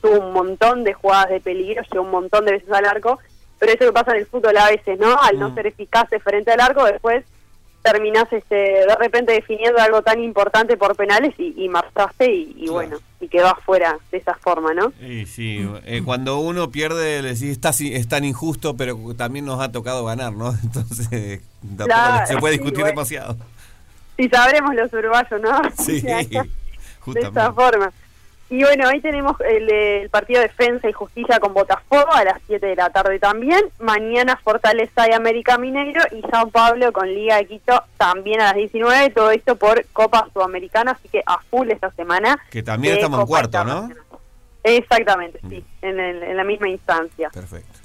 tuvo un montón de jugadas de peligro, llegó un montón de veces al arco, pero eso que pasa en el fútbol a veces, ¿no? Al no ser eficaces frente al arco, después terminás este, de repente definiendo algo tan importante por penales y, y marchaste y, y bueno, y quedó afuera de esa forma, ¿no? Y sí, eh, cuando uno pierde, le decís, está, es tan injusto, pero también nos ha tocado ganar, ¿no? Entonces, Claro, se puede sí, discutir bueno. demasiado. Si sabremos los uruguayos, ¿no? Sí, de esa justamente. forma. Y bueno, hoy tenemos el, el partido de Defensa y Justicia con Botafogo a las 7 de la tarde también. Mañana Fortaleza y América Mineiro y Sao Paulo con Liga de Quito también a las 19. Todo esto por Copa Sudamericana, así que a full esta semana. Que también estamos en Copa cuarto, ¿no? Exactamente, sí, en, el- en la misma instancia. Perfecto.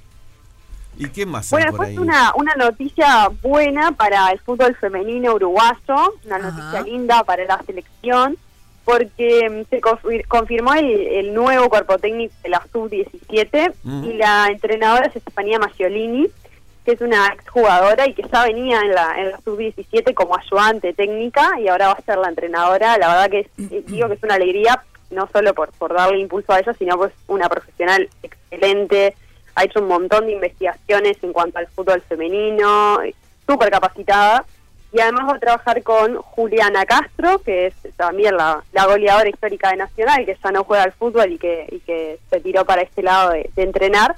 ¿Y qué más Bueno, después ahí? una, una noticia buena para el fútbol femenino uruguayo, una noticia linda para la selección, porque mm, se confir- confirmó el, el nuevo cuerpo técnico de la sub-17 Mm. y la entrenadora es Estefanía Maggiolini, que es una exjugadora y que ya venía en la, en la sub-17 como ayudante técnica y ahora va a ser la entrenadora. La verdad que es- eh, digo que es una alegría, no solo por, por darle impulso a ella, sino pues una profesional excelente, ha hecho un montón de investigaciones en cuanto al fútbol femenino, súper capacitada. Y además va a trabajar con Juliana Castro, que es también la, goleadora histórica de Nacional, que ya no juega al fútbol y que, se tiró para este lado de, de entrenar.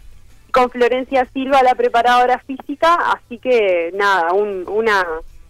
Con Florencia Silva, la preparadora física. Así que nada, un- una,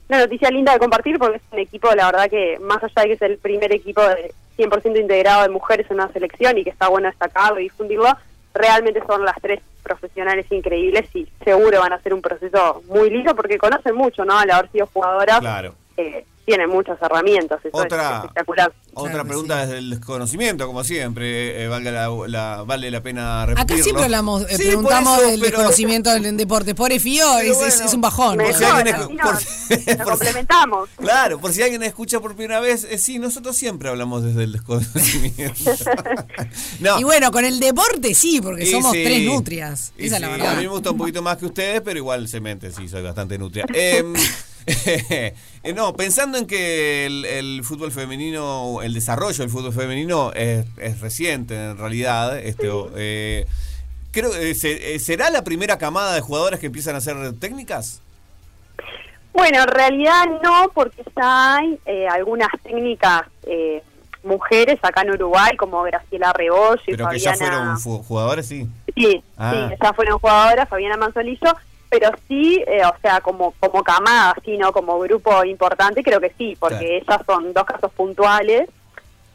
una noticia linda de compartir porque es un equipo, la verdad que más allá de que es el primer equipo de 100% integrado de mujeres en una selección y que está bueno destacarlo y difundirlo, realmente son las tres profesionales increíbles y seguro van a hacer un proceso muy lindo porque conocen mucho, ¿no? Al haber sido jugadoras, Claro. eh, tienen muchas herramientas, eso Otra- es espectacular. Otra pregunta desde el desconocimiento, como siempre, eh, valga la, la- vale la pena Acá repetirlo. siempre hablamos, eh, Sí, preguntamos eso, del pero- desconocimiento del deporte. Pobre Fío, es, es- es un bajón. Si alguien por si- nos complementamos. Claro, por si alguien escucha por primera vez, eh, sí, nosotros siempre hablamos desde el desconocimiento. no. Y bueno, con el deporte sí, porque Y somos sí. tres nutrias. Y Esa es la sí, verdad. A mí me gusta un poquito más que ustedes, pero igual se mente, sí, soy bastante nutria. Eh, no, pensando en que el, el fútbol femenino, el desarrollo del fútbol femenino es, es reciente en realidad, este, eh, creo se- eh, será la primera camada de jugadoras que empiezan a hacer técnicas. Bueno, en realidad no, porque ya hay eh, algunas técnicas eh, mujeres acá en Uruguay, como Graciela Rebollo y Pero que ya Fabiana... fueron fu- jugadores, sí. Sí, Ah. sí, ya fueron jugadoras, Fabiana Manzolillo, pero sí, eh, o sea, como como camada, sí, ¿no? Como grupo importante, creo que sí, porque ellas son dos casos puntuales,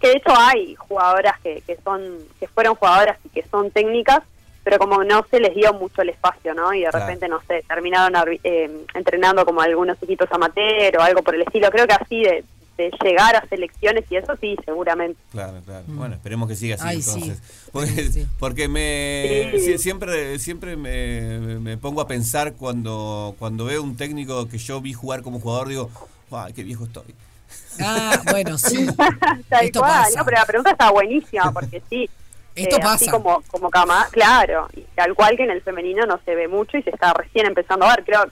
que de hecho hay jugadoras que, que son que fueron jugadoras y que son técnicas, pero como no se les dio mucho el espacio, ¿no? Y de Claro. repente, no sé, terminaron eh, entrenando como algunos equipos amateur o algo por el estilo. Creo que así de, de llegar a selecciones y eso sí, seguramente. Claro, claro. Bueno, esperemos que siga así Ay, sí. entonces. Porque, porque me Sí. siempre siempre me, me pongo a pensar cuando cuando veo un técnico que yo vi jugar como jugador, digo, Ay, qué viejo estoy. Ah, bueno, sí. Tal Esto cual, pasa. no, pero la pregunta está buenísima porque sí. Esto eh, Así pasa. como, como cama, claro, y tal cual que en el femenino no se ve mucho y se está recién empezando a ver. Creo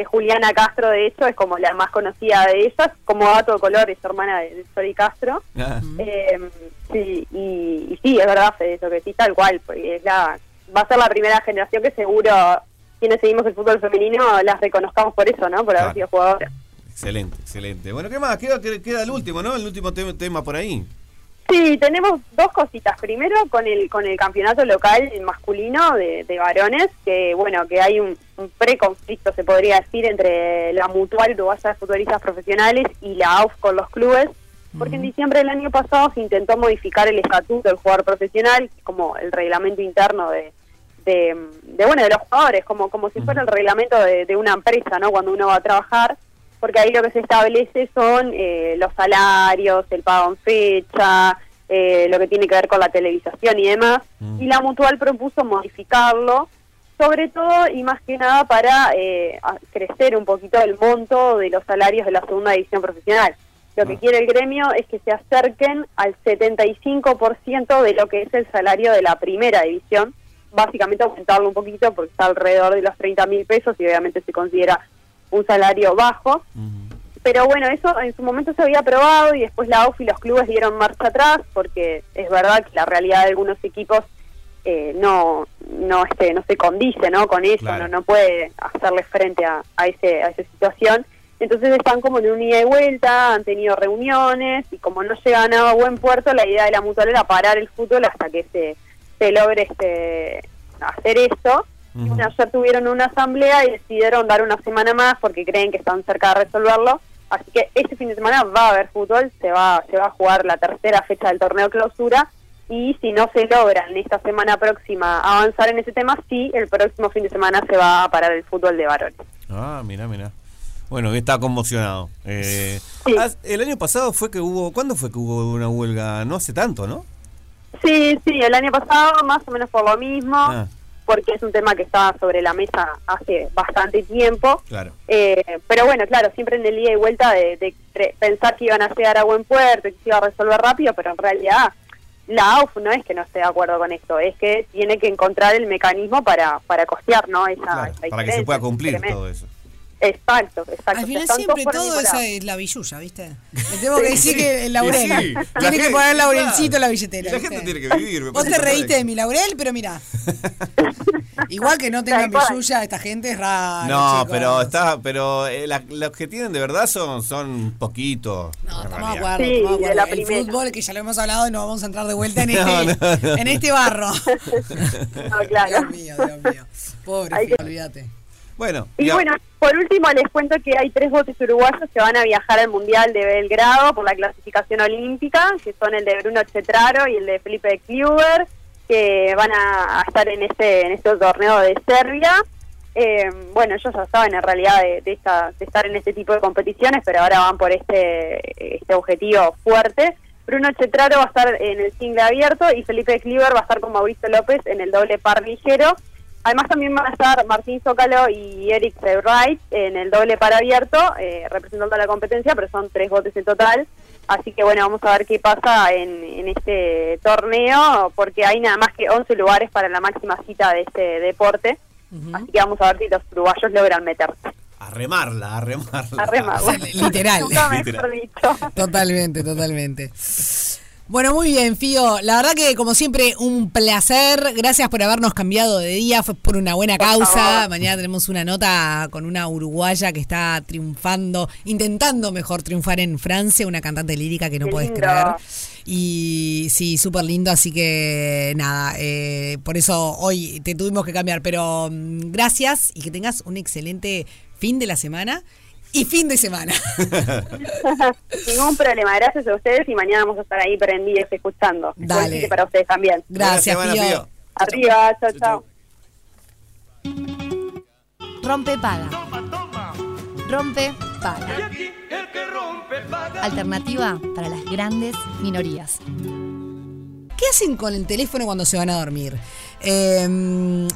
que Juliana Castro, de hecho, es como la más conocida de ellas, como dato de color, es hermana de, de Sori Castro. Ah, Eh, sí, y, y sí, es verdad, Fede, eso que sí, tal cual, porque es la, va a ser la primera generación que seguro quienes seguimos el fútbol femenino las reconozcamos por eso, ¿no? Por haber Claro. sido jugadoras. excelente, excelente. Bueno, ¿qué más? Queda, queda- queda el último, ¿no? El último te- tema por ahí. Sí, tenemos dos cositas. Primero con el con el campeonato local masculino de, de varones, que bueno, que hay un, un preconflicto, se podría decir, entre la Mutual Uruguaya de Futbolistas Profesionales y la AUF con los clubes, porque en diciembre del año pasado se intentó modificar el estatuto del jugador profesional, como el reglamento interno de, de, de, bueno de los jugadores, como como si fuera el reglamento de, de una empresa, ¿no? Cuando uno va a trabajar porque ahí lo que se establece son eh, los salarios, el pago en fecha, eh, lo que tiene que ver con la televisación y demás. Y la Mutual propuso modificarlo, sobre todo y más que nada para eh, crecer un poquito el monto de los salarios de la segunda división profesional. Lo que quiere el gremio es que se acerquen al 75% de lo que es el salario de la primera división, básicamente aumentarlo un poquito porque está alrededor de los 30 mil pesos y obviamente se considera un salario bajo. Pero bueno, eso en su momento se había aprobado y después la AUF y los clubes dieron marcha atrás porque es verdad que la realidad de algunos equipos eh, no no este no se condice no con eso Claro. no no puede hacerle frente a, a ese a esa situación entonces están como en un ida y vuelta han tenido reuniones y como no llegan a buen puerto la idea de la mutual era parar el fútbol hasta que se se logre este hacer esto bueno, ayer tuvieron una asamblea y decidieron dar una semana más porque creen que están cerca de resolverlo. Así que este fin de semana va a haber fútbol, se va, se va a jugar la tercera fecha del torneo clausura y si no se logra en esta semana próxima avanzar en ese tema, sí, el próximo fin de semana se va a parar el fútbol de varones. Ah, mira, mira. Bueno, está conmocionado. Eh, Sí. ah, el año pasado fue que hubo, ¿cuándo fue que hubo una huelga? No hace tanto, ¿no? Sí, sí, el año pasado más o menos por lo mismo, Ah, porque es un tema que estaba sobre la mesa hace bastante tiempo. claro. Eh, pero bueno, claro, siempre en el ida y vuelta de, de pensar que iban a llegar a buen puerto, que se iba a resolver rápido, pero en realidad la AUF no es que no esté de acuerdo con esto, es que tiene que encontrar el mecanismo para, para costear, ¿no? Esa, Claro, esa para que se pueda cumplir todo eso. Exacto, exacto. Al final Están siempre todo lado. es la billulla, ¿viste? Le tengo que decir que el laurel. Sí, la tiene que poner laurelcito en la billetera. la ¿viste? gente tiene que vivir. me Vos te reíste de mi laurel, pero mira. Igual que no tengan billulla, esta gente es rara. No, chicos. pero está, pero eh, la- los que tienen de verdad son, son poquitos. No, estamos de acuerdo, Sí, estamos de acuerdo. El primera. fútbol, que ya lo hemos hablado y no vamos a entrar de vuelta en No, este, no, no. En este barro. No, claro. Dios mío, Dios mío. Pobre, que- olvídate. Bueno, Y ya- bueno, por último les cuento que hay tres botes uruguayos que van a viajar al Mundial de Belgrado por la clasificación olímpica, que son el de Bruno Chetraro y el de Felipe Kluber, que van a, estar en este, en este torneo de Serbia. Eh, bueno, ellos ya saben en realidad de, de esta- de estar en este tipo de competiciones, pero ahora van por este, este objetivo fuerte. Bruno Chetraro va a estar en el single abierto y Felipe Kliber va a estar con Mauricio López en el doble par ligero. Además también van a estar Martín Zócalo y Eric Wright en el doble par abierto, eh, representando la competencia, pero son tres botes en total. Así que bueno, vamos a ver qué pasa en, en este torneo, porque hay nada más que 11 lugares para la máxima cita de este deporte. Así que vamos a ver si los uruguayos logran meterse. a remarla, a remarla. A remarla. Literal. Nunca mejor Literal. dicho. Totalmente, totalmente. Bueno, muy bien, Fío. La verdad que, como siempre, un placer. Gracias por habernos cambiado de día. Fue por una buena causa. Mañana tenemos una nota con una uruguaya que está triunfando, intentando mejor triunfar en Francia, una cantante lírica que no Qué puedes lindo. creer. Y sí, súper lindo. Así que, nada, eh, por eso hoy te tuvimos que cambiar. Pero mm, gracias y que tengas un excelente fin de la semana y fin de semana. Ningún problema. Gracias a ustedes y mañana vamos a estar ahí prendidos escuchando. Dale. Para ustedes también. Gracias, semana. Fío. Arriba, chao, chao. Rompe paga. Rompe paga. Alternativa para las grandes minorías. ¿Qué hacen con el teléfono cuando se van a dormir? Eh,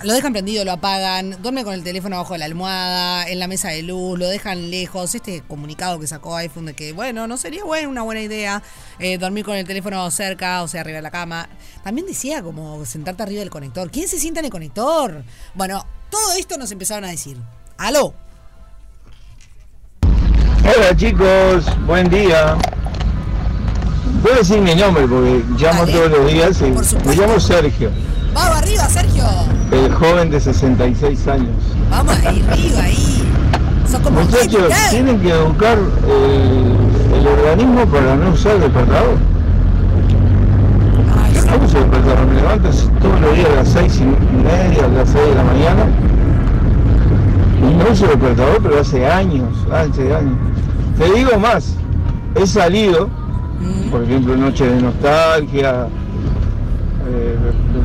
lo dejan prendido, lo apagan, duermen con el teléfono abajo de la almohada, en la mesa de luz, lo dejan lejos. Este comunicado que sacó iPhone de que, bueno, no sería bueno, una buena idea eh, dormir con el teléfono cerca, o sea, arriba de la cama. También decía como sentarte arriba del conector. ¿Quién se sienta en el conector? Bueno, todo esto nos empezaron a decir. ¡Aló! Hola chicos, buen día. A decir mi nombre porque llamo Dale. todos los días y me llamo Sergio, ¡Vamos arriba, Sergio! el joven de 66 años. Vamos ahí, arriba, ahí. Sos como Muchachos, capitán. tienen que educar el, el organismo para no usar despertador. Ay, Yo sí. no uso despertador, me levanto todos los días a las 6 y media, a las 6 de la mañana. Y no uso despertador, pero hace años, hace años. Te digo más, he salido. Por ejemplo, noche de nostalgia, eh,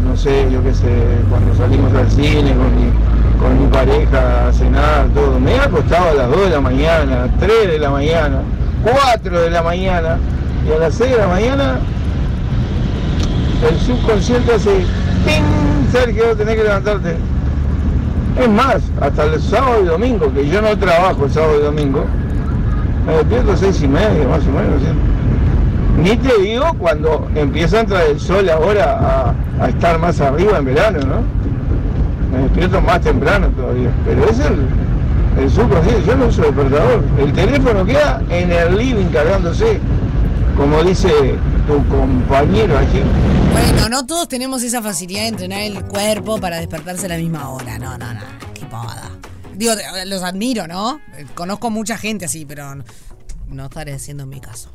no sé, yo qué sé, cuando salimos al cine con mi, pareja a cenar, todo. Me he acostado a las 2 de la mañana, 3 de la mañana, 4 de la mañana, y a las 6 de la mañana el subconsciente hace ¡Ping! Sergio, tenés que levantarte. Es más, hasta el sábado y domingo, que yo no trabajo el sábado y domingo, me despierto a seis y media, más o menos. ¿sí? Ni te digo cuando empieza a entrar el sol ahora a, estar más arriba en verano, ¿no? Me despierto más temprano todavía. Pero es el, el subconsciente, yo no uso despertador. El teléfono queda en el living cargándose, como dice tu compañero aquí. Bueno, no todos tenemos esa facilidad de entrenar el cuerpo para despertarse a la misma hora. No, no, no. Qué pavada. Digo, los admiro, ¿no? Conozco mucha gente así, pero no estaré haciendo mi caso.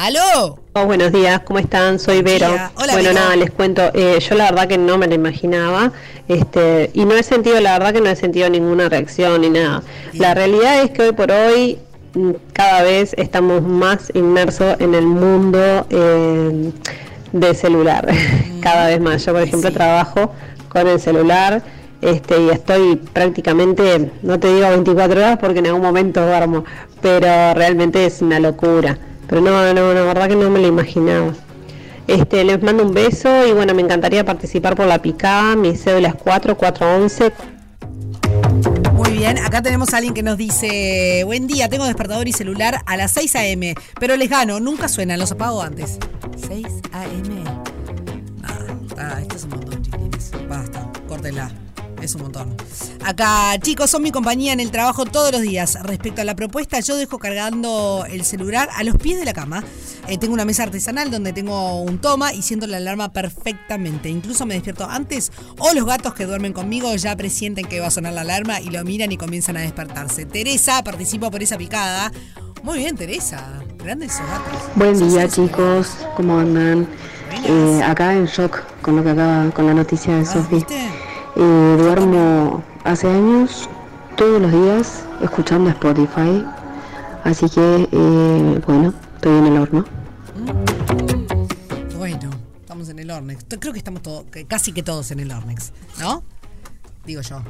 ¡Aló! Oh, buenos días, ¿cómo están? Soy Vero. Hola, bueno, Vero. nada, les cuento. eh, yo la verdad que no me lo imaginaba. Este, y no he sentido, la verdad que no he sentido ninguna reacción ni nada. La realidad es que hoy por hoy mm, cada vez estamos más inmersos en el mundo eh, de celular. cada vez más. Yo, por ejemplo, Sí. trabajo con el celular. Este, y estoy prácticamente, no te digo 24 horas porque en algún momento duermo, pero realmente es una locura. Pero no, no, la verdad que no me lo imaginaba. Este, les mando un beso y bueno, me encantaría participar por la picada. Mi cédula es 4411. Muy bien, acá tenemos a alguien que nos dice, buen día, tengo despertador y celular a las 6 a.m., pero les gano, nunca suenan, los apago antes. 6 a.m. Nada, ah, esto es un montón. Basta, córtenla. Es un montón. Acá, chicos, son mi compañía en el trabajo todos los días. Respecto a la propuesta, yo dejo cargando el celular a los pies de la cama. Eh, tengo una mesa artesanal donde tengo un toma y siento la alarma perfectamente. Incluso me despierto antes o los gatos que duermen conmigo ya presienten que va a sonar la alarma y lo miran y comienzan a despertarse. Teresa, participo por esa picada. Muy bien, Teresa. Grandes esos gatos. Buen día chicos, ¿cómo andan? Eh, acá en shock con lo que acaba, con la noticia de Sofi. Eh, duermo hace años, todos los días, escuchando Spotify. Así que, eh, bueno, estoy en el horno. Bueno, estamos en el Ornex. Creo que estamos todos, casi que todos en el Ornex, ¿no? Digo yo.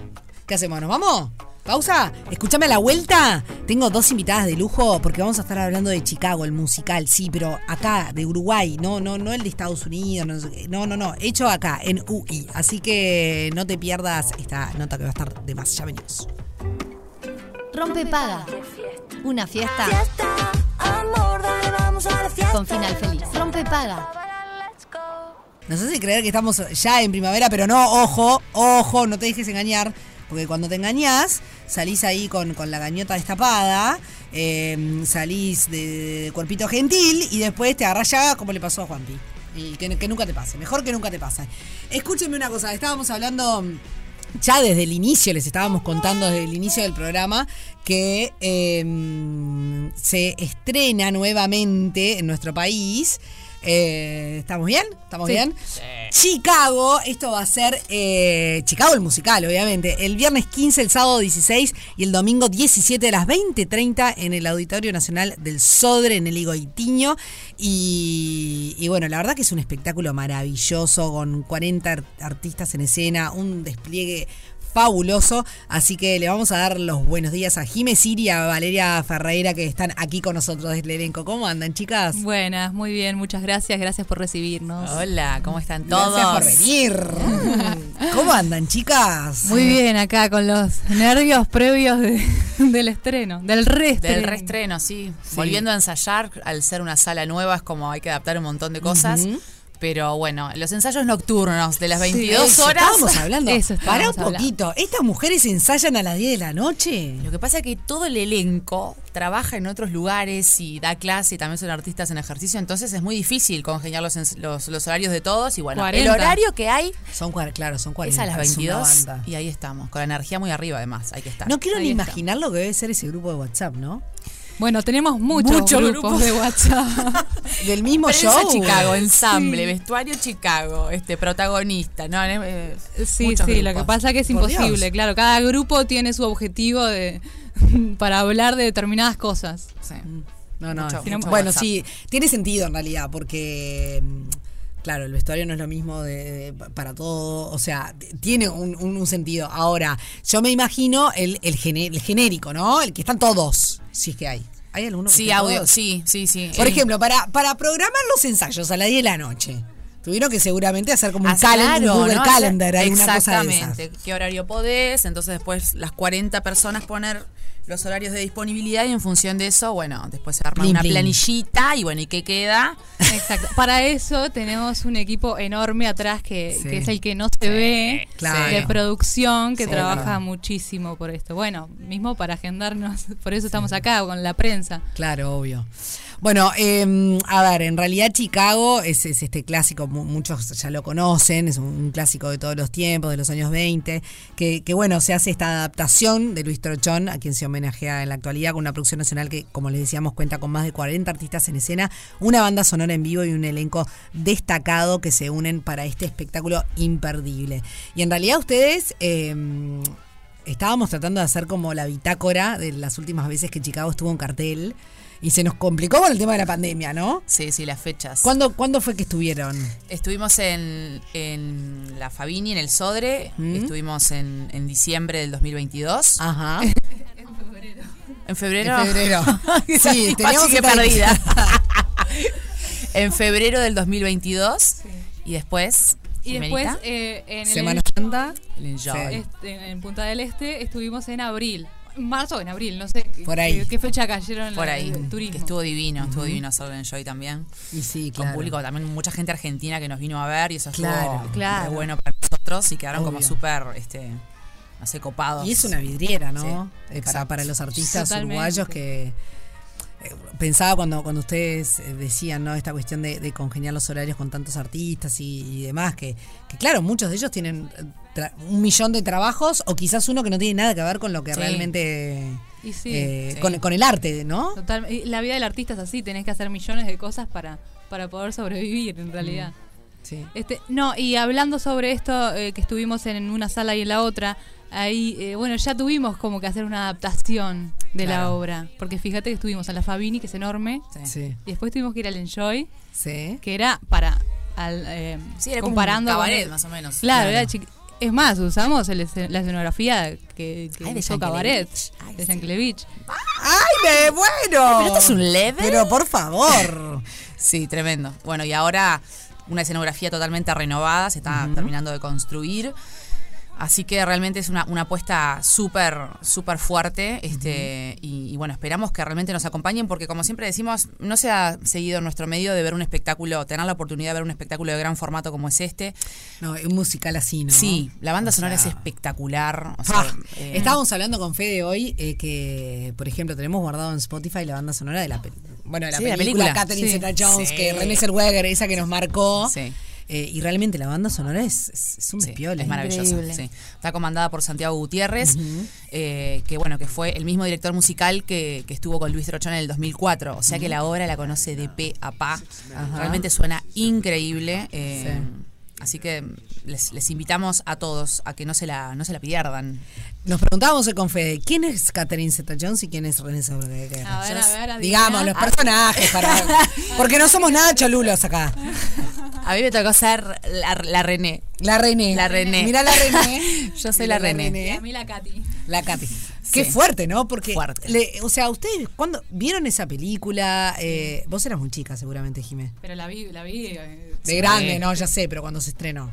¿Qué hacemos? ¿Nos vamos? ¿Pausa? Escúchame a la vuelta. Tengo dos invitadas de lujo porque vamos a estar hablando de Chicago, el musical, sí, pero acá, de Uruguay, no, no, no el de Estados Unidos, no, no, no, no, hecho acá, en UI. Así que no te pierdas esta nota que va a estar de más. Ya venimos. Rompe paga. Una fiesta con final feliz. Rompe paga. Nos hace creer que estamos ya en primavera, pero no, ojo, ojo, no te dejes engañar, porque cuando te engañás, salís ahí con, con la gañota destapada, eh, salís de cuerpito gentil y después te agarrás ya como le pasó a Juanpi. Y que, nunca te pase, mejor que nunca te pase. Escúchenme una cosa, estábamos hablando ya desde el inicio, les estábamos contando desde el inicio del programa que eh, se estrena nuevamente en nuestro país. Eh, ¿Estamos bien? ¿Estamos Sí. bien? Chicago, esto va a ser eh, Chicago el musical, obviamente. El viernes 15, el sábado 16 y el domingo 17 a las 20.30 en el Auditorio Nacional del Sodre, en el Igoitiño. Y, y bueno, la verdad que es un espectáculo maravilloso con 40 ar- artistas en escena, un despliegue fabuloso. Así que le vamos a dar los buenos días a Jime Siri, a Valeria Ferreira, que están aquí con nosotros del elenco. ¿Cómo andan, chicas? Buenas, muy bien, muchas gracias, gracias por recibirnos. Hola, ¿cómo están todos? Gracias por venir. ¿Cómo andan, chicas? Muy bien, acá con los nervios previos de- del estreno, del reestreno. Del reestreno, sí. Volviendo a ensayar, al ser una sala nueva, es como hay que adaptar un montón de cosas. Pero bueno, los ensayos nocturnos de las Sí, 22 eso, horas. Estábamos hablando. Eso Para un hablando. poquito. ¿Estas mujeres ensayan a las 10 de la noche? Lo que pasa es que todo el elenco trabaja en otros lugares y da clase y también son artistas en ejercicio, entonces es muy difícil congeniar los, los, los horarios de todos. Y bueno, 40. el horario que hay Son, claro, son 40. es a las es una 22 banda. y ahí estamos, con la energía muy arriba además, hay que estar. No quiero Ahí ni está. imaginar lo que debe ser ese grupo de WhatsApp, ¿no? Bueno, tenemos muchos, Muchos grupos, grupos. de WhatsApp. Del mismo Prensa show. Chicago, ensamble, Sí. vestuario Chicago, este protagonista, ¿no? Eh, Sí, sí, lo que pasa es que es Por imposible, Dios. claro. Cada grupo tiene su objetivo de para hablar de determinadas cosas. Sí. No, no. Mucho, bueno, WhatsApp. sí, tiene sentido en realidad, porque. Claro, el vestuario no es lo mismo de, de- para todo, o sea, tiene un, un- un sentido. Ahora, yo me imagino el, el, gene- el genérico, ¿no? El que están todos, si es que hay. ¿Hay alguno que Sí, audio, todos? sí, sí, sí. Por Eh, ejemplo, para, para programar los ensayos a las 10 de la noche, tuvieron que seguramente hacer como un, calendar, claro, un Google ¿no? Calendar, hay una cosa de esas. Exactamente. ¿Qué horario podés? Entonces después las 40 personas poner los horarios de disponibilidad y en función de eso, bueno, después se arma Plin, una plin. planillita y bueno, ¿y qué queda? Exacto. Para eso tenemos un equipo enorme atrás que, Sí. que es el que no se ve Claro. de producción que Sí, trabaja claro. muchísimo por esto. Bueno, mismo para agendarnos, por eso estamos acá con la prensa. Claro, obvio. Bueno, eh, a ver, en realidad Chicago es, es este clásico, mu- muchos ya lo conocen, es un, clásico de todos los tiempos, de los años 20, que, que bueno, se hace esta adaptación de Luis Trochón, a quien se homenajea en la actualidad, con una producción nacional que, como les decíamos, cuenta con más de 40 artistas en escena, una banda sonora en vivo y un elenco destacado que se unen para este espectáculo imperdible. Y en realidad ustedes... eh, estábamos tratando de hacer como la bitácora de las últimas veces que Chicago estuvo en cartel y se nos complicó con el tema de la pandemia, ¿no? Sí, sí, las fechas. ¿Cuándo, ¿cuándo fue que estuvieron? Estuvimos en, en la Fabini, en el Sodre, ¿Mm? estuvimos en, en diciembre del 2022. Ajá. ¿En febrero? En febrero. Sí, Sí, teníamos que perdida. en febrero del 2022 y después... Y después eh, en el Semana Santa. este, en- en Punta del Este estuvimos en abril. Marzo o en abril, no sé qué- Por ahí. qué, qué fecha cayeron en Por ahí, el turismo. que estuvo divino, estuvo divino Soul Enjoy también. Y sí, Con claro. público, también mucha gente argentina que nos vino a ver y eso estuvo Claro, claro. bueno para nosotros y quedaron como súper, este, no sé, copados. Y es una vidriera, ¿no? Sí, Eh, para, para los artistas Totalmente. uruguayos que pensaba cuando, cuando ustedes eh, decían, ¿no? Esta cuestión de, de congeniar los horarios con tantos artistas y, y demás, que, que claro, muchos de ellos tienen eh, un millón de trabajos o quizás uno que no tiene nada que ver con lo que Sí. realmente... Y sí, eh, sí. Con, con el arte, ¿no? Total, y la vida del artista es así, tenés que hacer millones de cosas para, para poder sobrevivir en realidad. Sí. Este, no, y hablando sobre esto, eh, que estuvimos en una sala y en la otra, ahí, eh, bueno, ya tuvimos como que hacer una adaptación de la obra. Porque fíjate que estuvimos en la Fabini, que es enorme, Sí. Sí. y después tuvimos que ir al Enjoy, Sí. que era para. Al, eh, Sí, era como un comparando con cabaret, más o menos. Claro, Claro. era Es más, usamos el la escenografía que, que Ay, de hizo Cabaret. Ay, de. Yankelevich. ¡Ay, me bueno! Pero esto es un level. Pero por favor. Sí, tremendo. Bueno, y ahora una escenografía totalmente renovada, se está terminando de construir. Así que realmente es una, una apuesta súper, súper fuerte. Este, y, y bueno, esperamos que realmente nos acompañen, porque como siempre decimos, no se ha seguido en nuestro medio de ver un espectáculo, tener la oportunidad de ver un espectáculo de gran formato como es este. No, un musical así, ¿no? Sí, la banda O sonora sea, es espectacular. o sea, Ah, eh, Estábamos hablando con Fede hoy eh, que, por ejemplo, tenemos guardado en Spotify la banda sonora de la, bueno, de la Sí, la película. Catherine Sí. Zeta-Jones, Sí. que René Zellweger, esa que nos marcó. Sí. Eh, y realmente la banda sonora es, es, es un Sí, es maravillosa. Sí. Está comandada por Santiago Gutiérrez, eh, que bueno, que fue el mismo director musical que, que estuvo con Luis Trochón en el 2004. O sea que la obra la conoce de pe a pa. Realmente suena increíble. eh, Así que les, les invitamos a todos a que no se la, no se la pierdan. Nos preguntábamos con Fede, ¿quién es Catherine Zeta-Jones y quién es René Zellweger? A ver, a ver. Digamos, los personajes, para, porque no somos nada cholulos acá. A mí me tocó ser la, la René. La René. La René. Mira la René. Yo soy Mirá la René. Y a mí la Katy. La Katy. Qué Sí. fuerte, ¿no? Porque, Fuerte. le- o sea, ustedes, cuando vieron esa película? Eh, vos eras muy chica, seguramente, Jimé. Pero la vi, la vi. eh, De grande, ¿no? Ya sé, pero cuando se estrenó.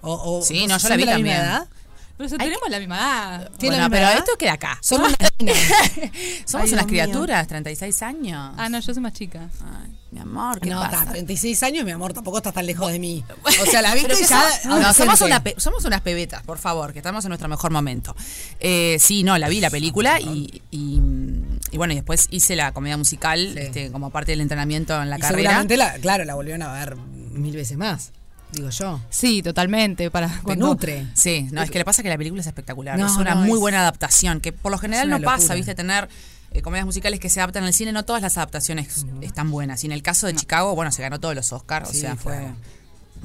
O, o- Sí, ¿vos no, yo la vi también. misma edad? Pero tenemos la misma edad. ¿Tiene Bueno, la misma pero edad? esto queda acá. Una. Somos Ay, unas mío. criaturas, 36 años. Ah, no, yo soy más chica. Ay, mi amor, ¿qué No, pasa? está, 36 años, mi amor, tampoco estás tan lejos de mí. O sea, la viste ya. somos- no, adolescente. somos, una pe- somos unas pebetas, por favor, que estamos en nuestro mejor momento. Eh, sí, no, la vi la película y, y, y bueno, y después hice la comedia musical este, como parte del entrenamiento en la Y carrera. seguramente, la, claro, la volvieron a ver mil veces más, digo yo. Sí, totalmente. Para Te cuando- nutre. Sí, no, es que le pasa que la película es espectacular. No, es una no, muy es- buena adaptación, que por lo general no pasa. ¿viste? Tener eh, comedias musicales que se adaptan al cine, no todas las adaptaciones están buenas. Y en el caso de Chicago, bueno, se ganó todos los Oscars, o sea, fue, claro.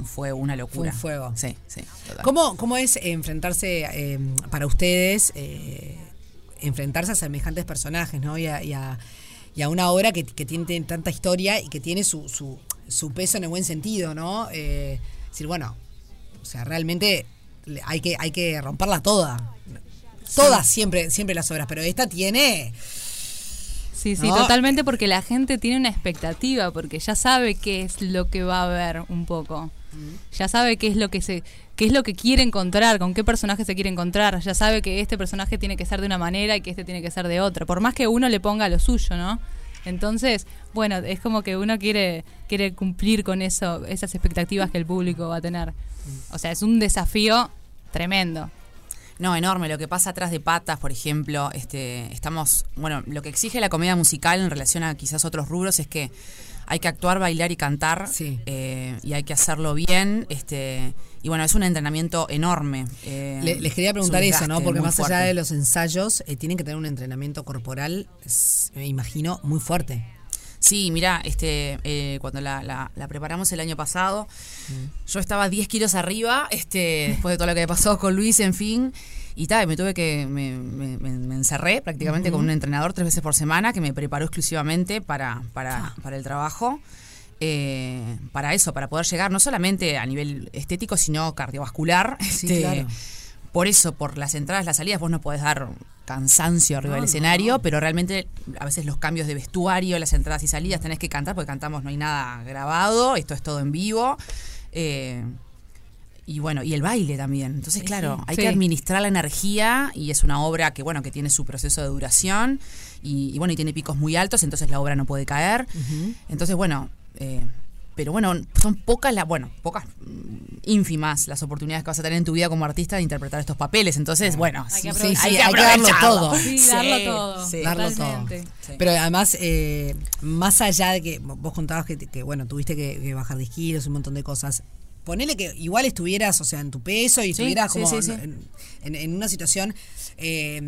fue una locura. Fue un fuego. Sí, sí. total. ¿Cómo, ¿Cómo es enfrentarse eh, para ustedes, eh, enfrentarse a semejantes personajes, ¿no? Y a, y a- y a una obra que, que tiene tanta historia y que tiene su, su, su peso en el buen sentido, ¿no? Eh, decir, bueno, o sea, realmente hay que, hay que romperla toda. Todas siempre, siempre las obras, pero esta tiene. Sí, sí, No. totalmente porque la gente tiene una expectativa, porque ya sabe qué es lo que va a ver un poco. Ya sabe qué es lo que se qué es lo que quiere encontrar, con qué personaje se quiere encontrar. Ya sabe que este personaje tiene que ser de una manera y que este tiene que ser de otra, por más que uno le ponga lo suyo, ¿no? Entonces, bueno, es como que uno quiere quiere cumplir con eso, esas expectativas que el público va a tener. O sea, es un desafío tremendo. No, enorme. Lo que pasa atrás de patas, por ejemplo, este, estamos, bueno, lo que exige la comedia musical en relación a quizás otros rubros es que hay que actuar, bailar y cantar, eh, y hay que hacerlo bien, este, y bueno, es un entrenamiento enorme. eh, Le- les quería es un preguntar eso, ¿no? Porque más allá fuerte. de los ensayos, eh, tienen que tener un entrenamiento corporal, s- me imagino, muy fuerte. Sí, mira, este, eh, cuando la, la- la preparamos el año pasado, yo estaba 10 kilos arriba, este, después de todo lo que pasó con Luis, en fin, y tal, me tuve que, me, me- me- encerré prácticamente con un entrenador tres veces por semana que me preparó exclusivamente para, para, para el trabajo. Eh, para eso, para poder llegar no solamente a nivel estético, sino cardiovascular. Sí, este, claro. Por eso, por las entradas, las salidas, vos no podés dar cansancio arriba No, del escenario, no. pero realmente a veces los cambios de vestuario, las entradas y salidas, tenés que cantar porque cantamos, no hay nada grabado, esto es todo en vivo. eh, y bueno, y el baile también. Entonces, claro, hay Sí. que administrar la energía y es una obra que, bueno, que tiene su proceso de duración y, y bueno, y tiene picos muy altos, entonces la obra no puede caer. Entonces, bueno, eh, pero bueno, son pocas las, bueno, pocas, mm, ínfimas las oportunidades que vas a tener en tu vida como artista de interpretar estos papeles. Entonces, bueno, Hay sí, que sí, aprovechar. hay Sí, que hay que darlo aprovecharlo. todo. Sí, darlo todo. sí. Darlo todo. Pero además, eh, más allá de que vos contabas que, que, bueno, tuviste que, que bajar 10 kilos, un montón de cosas. Ponele que igual estuvieras, o sea, en tu peso y estuvieras sí, como sí, sí. En, en- en una situación eh,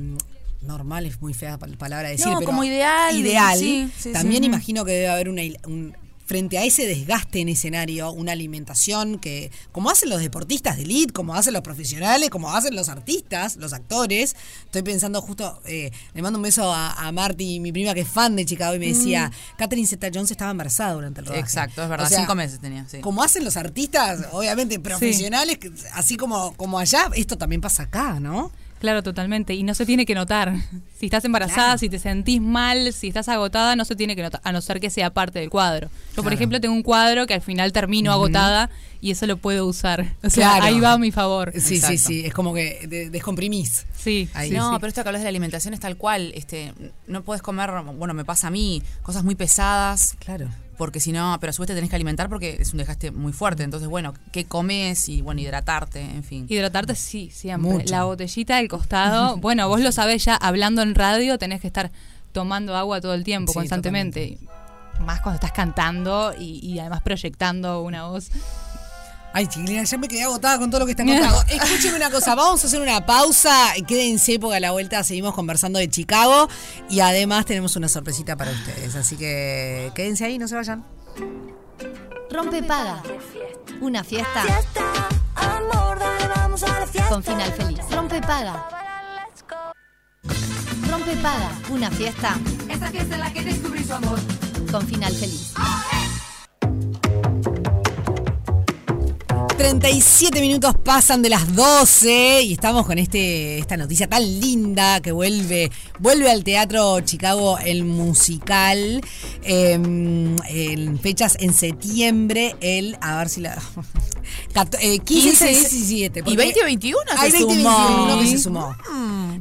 normal, es muy fea pa- palabra decir, No, pero como ideal, Ideal. sí, sí, También sí. imagino que debe haber una, un, frente a ese desgaste en escenario, una alimentación que, como hacen los deportistas de elite, como hacen los profesionales, como hacen los artistas, los actores. Estoy pensando justo, eh, le mando un beso a, a Marty, mi prima que es fan de Chicago, y me decía, Catherine Zeta Jones estaba embarazada durante el rodaje. Exacto, es verdad, O sea, cinco meses tenía. Sí. Como hacen los artistas, obviamente profesionales, así como, como allá, esto también pasa acá, ¿no? Claro, totalmente. Y no se tiene que notar. Si estás embarazada, Claro. si te sentís mal, si estás agotada, no se tiene que notar, a no ser que sea parte del cuadro. Yo, por ejemplo, tengo un cuadro que al final termino agotada y eso lo puedo usar. O sea, Claro. ahí va a mi favor. Sí, sí, Exacto. sí, es como que de- descomprimís. Sí, Ahí. sí, no, sí. pero esto que hablas de la alimentación es tal cual. Este, no puedes comer, bueno, me pasa a mí, cosas muy pesadas. Claro. Porque si no, pero a su vez te tenés que alimentar porque es un desgaste muy fuerte. Entonces, bueno, ¿qué comes? Y bueno, hidratarte, en fin. Hidratarte sí, siempre. Mucho. La botellita del costado. bueno, vos lo sabés ya, hablando en radio, tenés que estar tomando agua todo el tiempo, Sí, constantemente. Más cuando estás cantando y, y además proyectando una voz. Ay, chiquilina, ya me quedé agotada con todo lo que están contando. Escúcheme una cosa, vamos a hacer una pausa. Quédense porque a la vuelta seguimos conversando de Chicago y además tenemos una sorpresita para ustedes. Así que quédense ahí, no se vayan. Rompe paga. Una fiesta. Amor, dale, vamos a la fiesta. Con final feliz. Rompe paga. Rompe paga. Una fiesta. Esta fiesta en la que descubrí su amor. Con final feliz. 37 minutos pasan de las 12 y estamos con este esta noticia tan linda que vuelve vuelve al Teatro Chicago el musical eh, en fechas en septiembre el a ver si la cato- eh, 15, y 17 Y porque 2021 se hay 20, sumó. 21 que se sumó.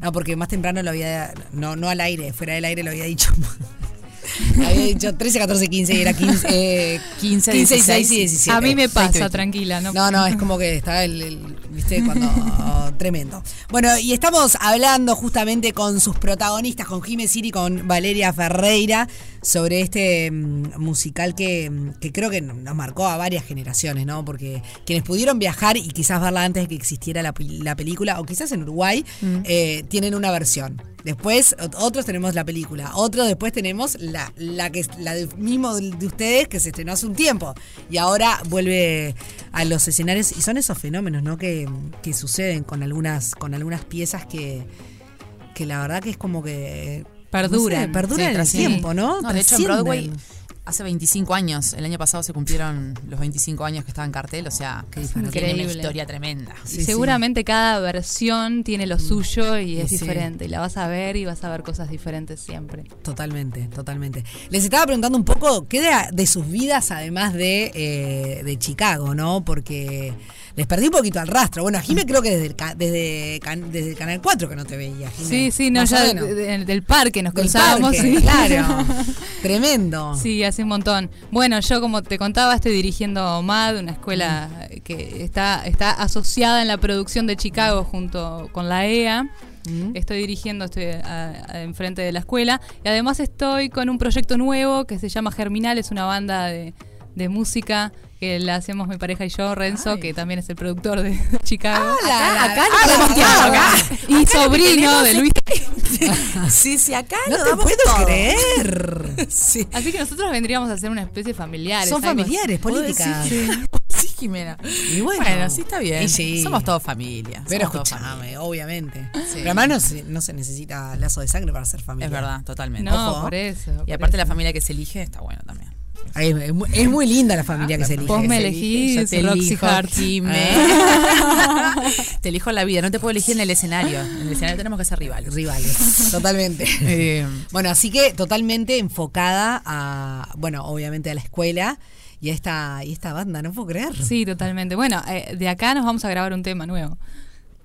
No porque más temprano lo había no no al aire fuera del aire lo había dicho había dicho 13, 14, 15 y era 15, eh, 15, 16 y 17. A mí me pasa, 20. tranquila. No, No, no, es como que está el, el- viste, cuando oh, tremendo. Bueno, y estamos hablando justamente con sus protagonistas, con Jiménez Siri y con Valeria Ferreira, sobre este mm, musical que, mm, que creo que nos marcó a varias generaciones, ¿no? Porque quienes pudieron viajar y quizás verla antes de que existiera la, la película, o quizás en Uruguay, eh, tienen una versión. Después, ot- otros tenemos la película. Otros después tenemos la, la que la del mismo de ustedes que se estrenó hace un tiempo. Y ahora vuelve a los escenarios. Y son esos fenómenos, ¿no? Que, que suceden con algunas, con algunas piezas que, que la verdad que es como que. No sé, perduran Sí, en el trascienden. tiempo, ¿no? de hecho en. Broadway hace 25 años, el año pasado se cumplieron los 25 años que estaba en cartel, o sea, tiene una historia tremenda. Y seguramente cada versión tiene lo suyo y es Sí. diferente. Y la vas a ver y vas a ver cosas diferentes siempre. Totalmente, totalmente. Les estaba preguntando un poco qué de, de sus vidas además de, eh, de Chicago, ¿no? Porque les perdí un poquito al rastro. Bueno, a Jime creo que desde el, ca- desde, can- desde el Canal 4 que no te veía. Jime. Sí, sí, no, ya de- de- del parque nos Del cruzábamos. parque, sí. claro. Tremendo. Sí, hace un montón. Bueno, yo como te contaba, estoy dirigiendo MAD, una escuela Mm. que está, está asociada en la producción de Chicago junto con la EA. Mm. Estoy dirigiendo, estoy enfrente de la escuela. Y además estoy con un proyecto nuevo que se llama Germinal, es una banda de, de música que la hacemos mi pareja y yo, Renzo, que también es el productor de Chicago. Acá, acá Ah, damos acá, acá. acá. Y sobrino de Luis. sí, sí, acá No lo te damos puedo todo. creer. Sí. Así que nosotros vendríamos a ser una especie de familiares. Son familiares, políticas. Sí, sí, Jimena. Y bueno. sí, está bien. Y sí. Somos todos familia. Pero escúchame, obviamente. Sí. Pero además no se, no se necesita lazo de sangre para ser familia. Es verdad, totalmente. No, Ojo. por eso. Y por aparte eso. la familia que se elige está bueno también. Es, es muy, es muy linda la familia que se elige. Vos me elegís, te Roxy elijo, Hart. Jime. te elijo la vida, no te puedo elegir en el escenario. En el escenario tenemos que ser rivales. Rivales, totalmente. Eh, Bueno, así que totalmente enfocada a, bueno, obviamente a la escuela y a esta, y esta banda, no puedo creer. Sí, totalmente. Bueno, eh, de acá nos vamos a grabar un tema nuevo.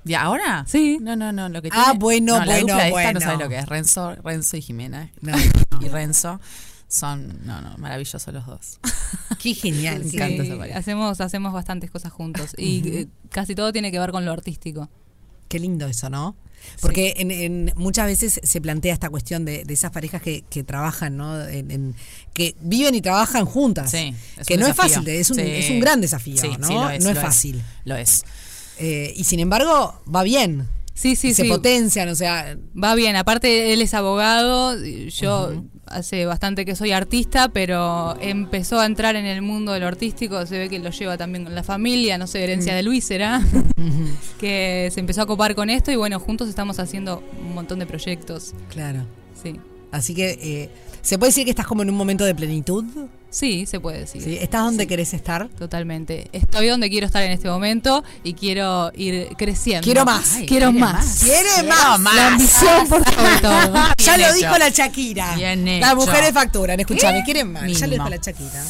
¿Y ahora? Sí. No, no, no. Lo que Ah, tiene- bueno, no, la bueno, esta bueno. no sabes lo que es. Renzo, Renzo y Jimena. No. Y Renzo son, no, no, maravillosos los dos. Qué genial. Me Sí, encanta esa pareja. hacemos, hacemos bastantes cosas juntos. Y eh, casi todo tiene que ver con lo artístico. Qué lindo eso, ¿no? Porque en, en- muchas veces se plantea esta cuestión de, de esas parejas que, que trabajan, ¿no? En, en- que viven y trabajan juntas. Sí, es que no desafío. es fácil, es un, Sí. es un gran desafío, Sí, ¿no? sí, lo es, no es lo es. fácil. Lo es. Eh, y sin embargo, va bien. Sí, sí, se sí. potencian, o sea, Va bien, aparte él es abogado, yo hace bastante que soy artista, pero empezó a entrar en el mundo de lo artístico, se ve que lo lleva también con la familia, no sé, herencia de Luis será, que se empezó a copar con esto y bueno, juntos estamos haciendo un montón de proyectos. claro. Sí. Así que, eh, ¿se puede decir que estás como en un momento de plenitud? Sí, se puede decir. ¿Sí? ¿Estás donde querés estar? Totalmente. Estoy donde quiero estar en este momento y quiero ir creciendo. Quiero más. Ay, quiero más. ¡Quiere Quiero más! más. La ambición por sobre todo. Ya lo hecho. dijo la Shakira. Bien Las hecho. mujeres facturan, escúchame, ¿Qué? quieren más. Ya lo dijo la Shakira.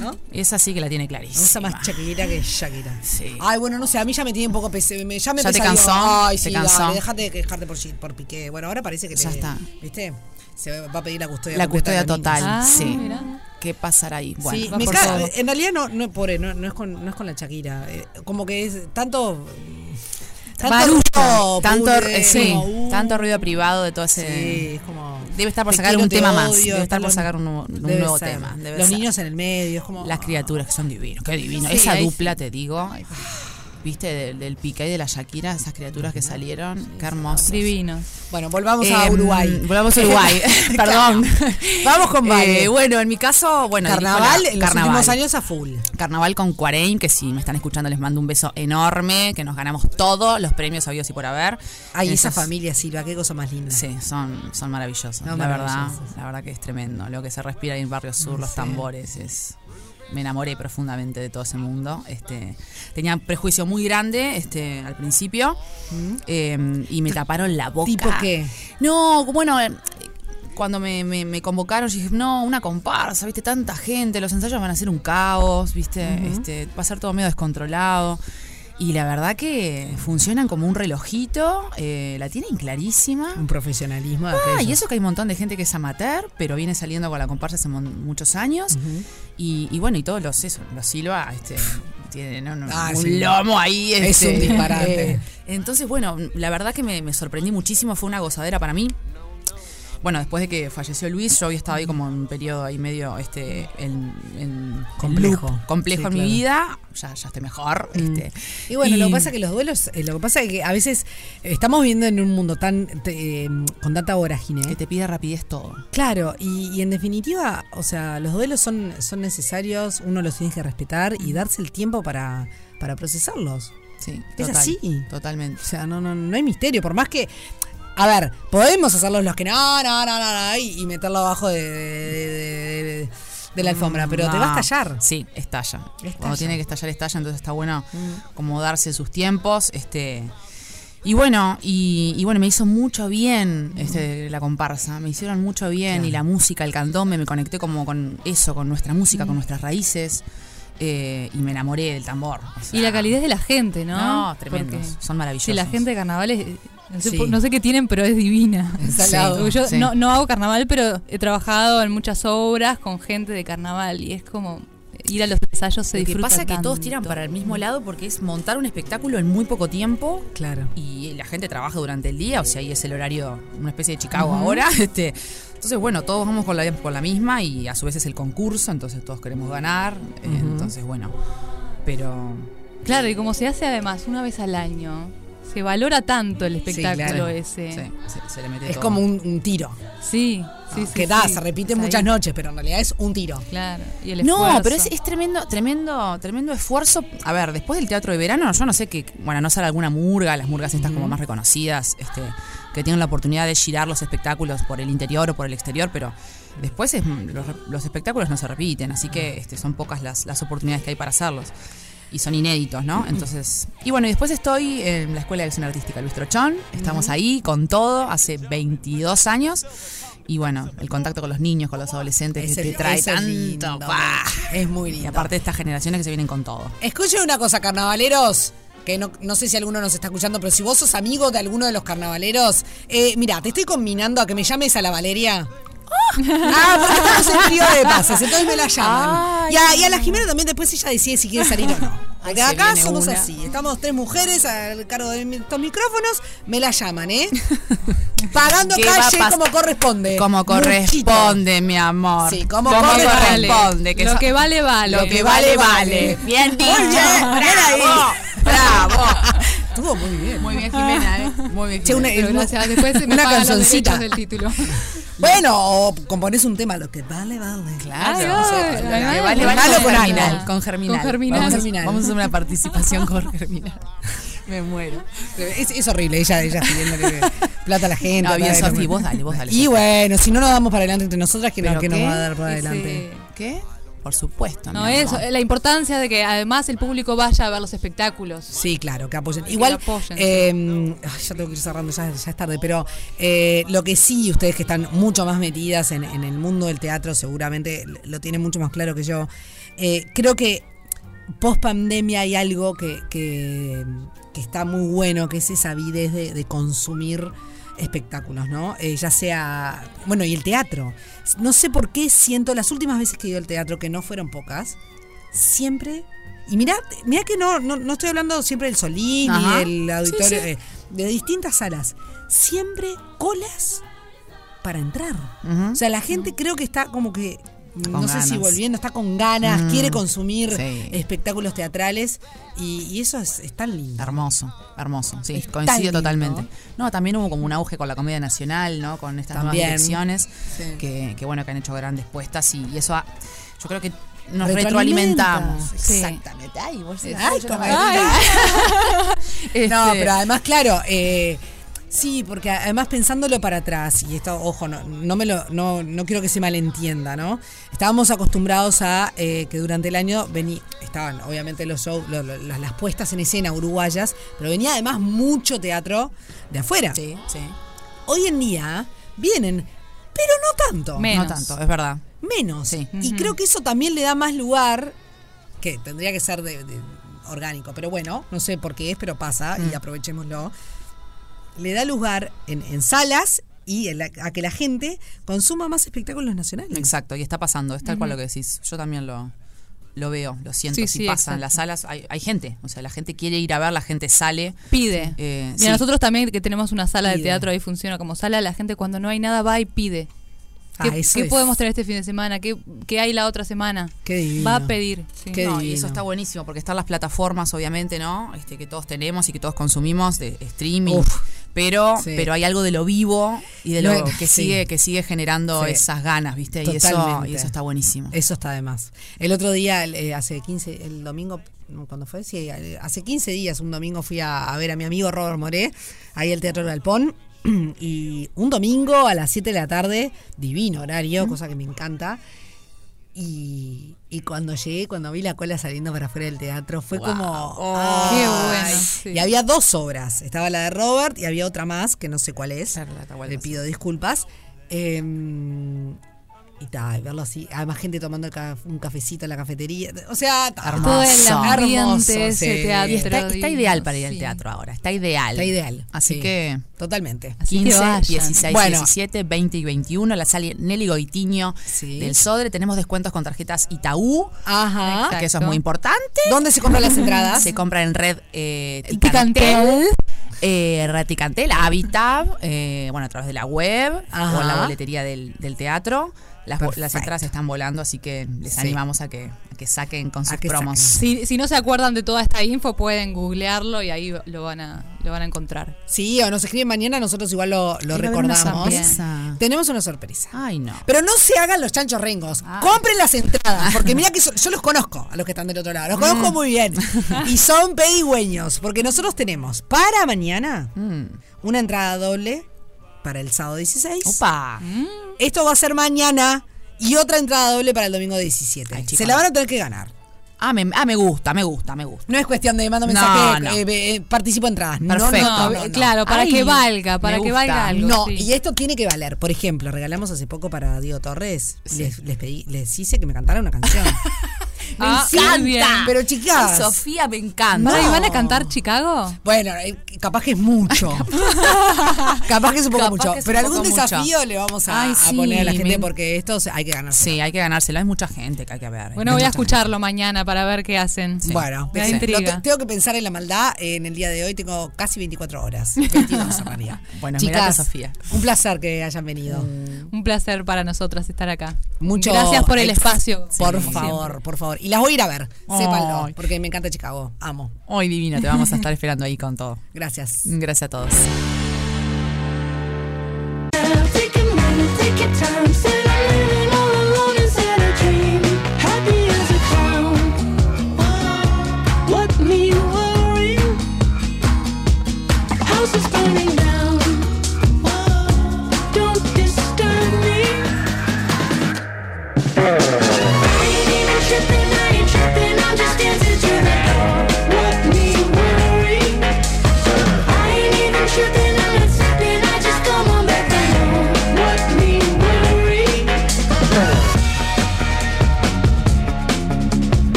¿No? Esa sí que la tiene clarísima. más Shakira que Shakira. Sí. Ay, bueno, no sé, a mí ya me tiene un poco pese, me, ya me ¿Ya te cansó? Ay, ¿Te sí, cansó? dale, déjate de quejarte por, por Piqué. Bueno, ahora parece que Ya te- está. ¿Viste? Se va a pedir la custodia La custodia total. Ah, sí. mira. ¿Qué pasará ahí? Bueno, sí, va me por ca- todo. en realidad no, no, pobre, no, no es con, no es con la Shakira. eh, como que es tanto. Barullo, ruido, tanto, pudre, eh, sí, como, uh, tanto ruido privado de todo ese. Sí, es como. Debe estar por te sacar quiero, un te tema más. Debe estar por sacar un, nuevo- un debe nuevo ser. tema. debe Los ser. niños en el medio, es como. Las criaturas que son divinos. Qué divino. Sí, Esa dupla, te digo. ¿Viste? Del, del Piqué y de la Shakira, esas criaturas que salieron. Qué hermosos. Divinos. Bueno, volvamos a Em, Uruguay. Volvamos a Uruguay. Perdón. Vamos con Vale. Eh, bueno, en mi caso, bueno, Carnaval en los últimos años a full. Carnaval con Cuareim, que si me están escuchando les mando un beso enorme, que nos ganamos todos los premios habidos y por haber. Ay, esa familia, Silva, qué cosa más linda. Sí, son, son maravillosos. No, la verdad, la verdad que es tremendo. Lo que se respira ahí en Barrio Sur, los Sí. tambores, es. Me enamoré profundamente de todo ese mundo. Este, tenía un prejuicio muy grande este, al principio eh, y me taparon la boca. ¿Tipo qué? No, bueno, eh, cuando me, me- me convocaron, yo dije, no, una comparsa, viste, tanta gente, los ensayos van a ser un caos, viste, este, va a ser todo medio descontrolado. Y la verdad que funcionan como un relojito, eh, la tienen clarísima. Un profesionalismo. de Ah, y eso que hay un montón de gente que es amateur, pero viene saliendo con la comparsa hace muchos años. y, y bueno, y todos los, eso, los Silva, este, tienen ¿no? No, Ah, un sí. lomo ahí. Es este, un disparate. eh, entonces, bueno, la verdad que me, me sorprendí muchísimo, fue una gozadera para mí. Bueno, después de que falleció Luis, yo había estado ahí como en un periodo ahí medio este en, en- Complejo. loop complejo Sí, en mi vida. Ya, ya estoy mejor. Este, Y bueno, lo que pasa es que los duelos, eh, lo que pasa es que a veces estamos viviendo en un mundo tan eh, con tanta vorágine. Que te pide rapidez todo. Claro, y, y en definitiva, o sea, los duelos son, son necesarios, uno los tiene que respetar y darse el tiempo para, para procesarlos. Sí, Es total, así. Totalmente. O sea, no, no, no hay misterio, por más que. A ver, podemos hacerlos los que no, no, no, no, no, y, meterlo abajo de, de- de- la alfombra, pero te va a No. estallar. Sí, estalla. Cuando Estalla. tiene que estallar, estalla, entonces está bueno como darse sus tiempos. Este. Y bueno, y, y bueno, me hizo mucho bien este, la comparsa, me hicieron mucho bien y la música, el candombe, me conecté como con eso, con nuestra música, con nuestras raíces eh, y me enamoré del tambor. o sea, Y la calidez de la gente, ¿no? No, tremendos, Porque son maravillosos. Sí, la gente de carnaval es, no, sé, Sí. por- no sé qué tienen, pero es divina. Salado. Yo Sí. no, no hago carnaval, pero he trabajado en muchas obras con gente de carnaval y es como ir a los ensayos se Lo que disfruta pasa es que todos tiran para el mismo lado porque es montar un espectáculo en muy poco tiempo. Claro. Y la gente trabaja durante el día, o sea, ahí es el horario, una especie de Chicago ahora. Este, entonces, bueno, todos vamos con la, con la misma y a su vez es el concurso, entonces todos queremos ganar. Entonces, bueno, pero... Claro, y como se hace además una vez al año, se valora tanto el espectáculo claro. ese. Sí, se, se le mete Es todo. como un, un tiro. Sí, sí, sí. que da, sí. se repite muchas ahí. noches, pero en realidad es un tiro. Claro. Y el No, pero es, es tremendo, tremendo, tremendo esfuerzo. A ver, después del teatro de verano, yo no sé que, bueno, no será alguna murga, las murgas estas como más reconocidas, este, que tienen la oportunidad de girar los espectáculos por el interior o por el exterior, pero después es- los, los espectáculos no se repiten, así que este, son pocas las, las oportunidades que hay para hacerlos. Y son inéditos, ¿no? Entonces. Y bueno, y después estoy en la Escuela de Acción Artística Luis Trochón. Estamos ahí con todo, hace 22 años. Y bueno, el contacto con los niños, con los adolescentes, Ese- que te trae es tanto. Es muy lindo. Y aparte de estas generaciones que se vienen con todo. Escuchen una cosa, carnavaleros. Que no, no sé si alguno nos está escuchando, pero si vos sos amigo de alguno de los carnavaleros, eh, mira, te estoy combinando a que me llames a la Valeria. Ah, porque estamos en periodo de pases, entonces me la llaman. Y a, y a la Jimena también después ella decide si quiere salir o no. Porque se acá somos una. así, estamos tres mujeres al cargo de estos micrófonos, me la llaman, ¿eh? Pagando ¿Qué va a calle como corresponde. Como Muchito. corresponde, mi amor. Sí, como Como corresponde. corresponde. Lo so- que vale, vale. Lo que vale, vale. Bien dicho. ahí. Estuvo muy bien. Muy bien, Jimena, ¿eh? Muy bien. Che, una- Jimena. Pero gracias, después se me una los canzoncita. derechos del título. Bueno, o componés un tema, lo que vale, vale. Claro. Ay, ay, lo que vale, vale ay, con Germinal. Con Germinal. Con Germinal. Vamos, a- Germinal. vamos a hacer una participación con Germinal. Me muero. Es, es horrible, ella, ella pidiéndole plata a la gente. No, bien, Sofi, vos dale, vos dale. Y bueno, si no nos damos para adelante entre nosotras, ¿quién, ¿Pero quién nos va a dar para adelante? ¿Qué? Por supuesto. No, eso, la importancia de que además el público vaya a ver los espectáculos. Sí, claro, que apoyen. Que Igual, apoyen, eh, ay, ya tengo que ir cerrando, ya, ya es tarde, pero eh, lo que sí, ustedes que están mucho más metidas en, en el mundo del teatro, seguramente lo tienen mucho más claro que yo. Eh, creo que post pandemia hay algo que, que, que está muy bueno, que es esa avidez de, de consumir espectáculos, ¿no? Eh, ya sea, bueno, y el teatro. No sé por qué siento, las últimas veces que he ido al teatro, que no fueron pocas, siempre... Y mirá, mirá que no, no, no estoy hablando siempre del Solín Ajá. ni del auditorio, Sí, sí. eh, de distintas salas. Siempre colas para entrar. O sea, la gente creo que está como que no sé si volviendo, está con ganas, Mm, quiere consumir sí. espectáculos teatrales y, y eso es, es tan lindo. Hermoso, hermoso, sí, Es coincido totalmente. No, también hubo como un auge con la comedia nacional, ¿no? Con estas También. nuevas direcciones Sí. que, que, bueno, que han hecho grandes puestas y, y eso ha- yo creo que nos Retroalimenta. retroalimentamos. Sí. Exactamente. Ay, vos Ay, no me- Este- No, pero además, claro, eh, sí, porque además pensándolo para atrás, y esto, ojo, no, no me lo, no, no quiero que se malentienda, ¿no? Estábamos acostumbrados a eh, que durante el año vení, estaban obviamente los shows, lo- lo- las, las puestas en escena uruguayas, pero venía además mucho teatro de afuera. Sí, sí. Hoy en día vienen, pero no tanto. No tanto, es verdad. Menos. Sí. Y creo que eso también le da más lugar, que tendría que ser de, de- orgánico, pero bueno, no sé por qué es, pero pasa y Mm. aprovechémoslo. Le da lugar en, en salas y en la- a que la gente consuma más espectáculos nacionales. Exacto, y está pasando, es tal cual lo que decís. Yo también lo, lo veo, lo siento, Sí, si sí, pasa en las salas. Hay, hay gente, o sea, la gente quiere ir a ver, la gente sale. Pide. Eh, Mira, sí. nosotros también que tenemos una sala de teatro ahí funciona como sala, la gente cuando no hay nada va y pide. ¿Qué, Ah, qué podemos tener este fin de semana? ¿Qué, qué hay la otra semana? Qué divino. Va a pedir. sí. No, y eso está buenísimo porque están las plataformas, obviamente, ¿no? Este, que todos tenemos y que todos consumimos de streaming. Uf. Pero, Sí. pero hay algo de lo vivo y de lo que sí. sigue, que sigue generando Sí. esas ganas, ¿viste? Y eso, y eso está buenísimo. Eso está de más. El otro día, eh, hace 15, el domingo, no, ¿cuándo fue? Sí, eh, hace 15 días, un domingo fui a, a ver a mi amigo Robert Moré, ahí al Teatro del Galpón. Y un domingo a las 7 de la tarde, divino horario, cosa que me encanta. Y, y cuando llegué, cuando vi la cola saliendo para afuera del teatro, fue Wow. como. Oh, qué ¡ay! bueno, sí. Y había dos obras. Estaba la de Robert y había otra más, que no sé cuál es. Claro, Le pido disculpas. Eh, y tal, verlo así. Además, gente tomando un cafecito en la cafetería. O sea, Hermoso. Todo el ambiente, Hermoso, ese sí. teatro. Y está, ideal para ir al sí. teatro ahora, está ideal. Está ideal. Así sí, que Totalmente. Así que 15, vayan. 16, Bueno. 17, 20 y 21, la sala Nelly Goitiño del Sodre. Tenemos descuentos con tarjetas Itaú, Ajá. Exacto. que eso es muy importante. ¿Dónde se compran las entradas? Se compra en red eh, Ticantel. Eh, Red Ticantel, Habitab, eh, bueno, a través de la web Ajá. o en la boletería del, del teatro. Las, las entradas están volando, así que les Sí. animamos a que, a que saquen con sus promos. Si, si no se acuerdan de toda esta info, pueden googlearlo y ahí lo van a, lo van a encontrar. Sí, o nos escriben mañana, nosotros igual lo, lo una recordamos. sorpresa. Tenemos una sorpresa. Ay, no. Pero no se hagan los chanchos rengos. Ah. Compren las entradas. Porque mira que so- yo los conozco a los que están del otro lado. Los Mm. conozco muy bien. Y son pedigüeños. Porque nosotros tenemos para mañana Mm. una entrada doble para el sábado 16. Opa. Esto va a ser mañana. Y otra entrada doble para el domingo 17. Ay, chicos. Se la van a tener que ganar. Ah, me, ah, me gusta, me gusta, me gusta. No es cuestión de mando No, mensaje, no. eh, eh, participo en entradas. Perfecto. no, no, No, no. claro, para Ay, que valga, para que valga algo. No, sí. y esto tiene que valer. Por ejemplo, regalamos hace poco para Diego Torres. Sí. Les, les pedí, les hice que me cantaran una canción. Me Ah, encanta. Pero chicas. Ay, Sofía, me encanta. ¿y van a cantar Chicago? Bueno, eh, capaz que es mucho. capaz que es un poco Capaz mucho. Pero algún mucho. desafío le vamos a, Ay, a sí, poner a la gente me- porque esto hay que ganarse. Sí, hay que ganárselo. Hay mucha gente que hay que ver. Bueno, voy a escucharlo mañana para ver qué hacen. Bueno, Me da sí. intriga. Lo te- tengo que pensar en la maldad. En el día de hoy tengo casi 24 horas. 22 en realidad. Bueno, Chicas, mirate, Sofía. un placer que hayan venido. Un placer para nosotras estar acá. Mucho Gracias por el espacio. Por favor, siempre. por favor. Y las voy a ir a ver. Ay. Sépanlo, porque me encanta Chicago. Amo. Hoy divino, te vamos a estar esperando ahí con todo. Gracias. Gracias a todos.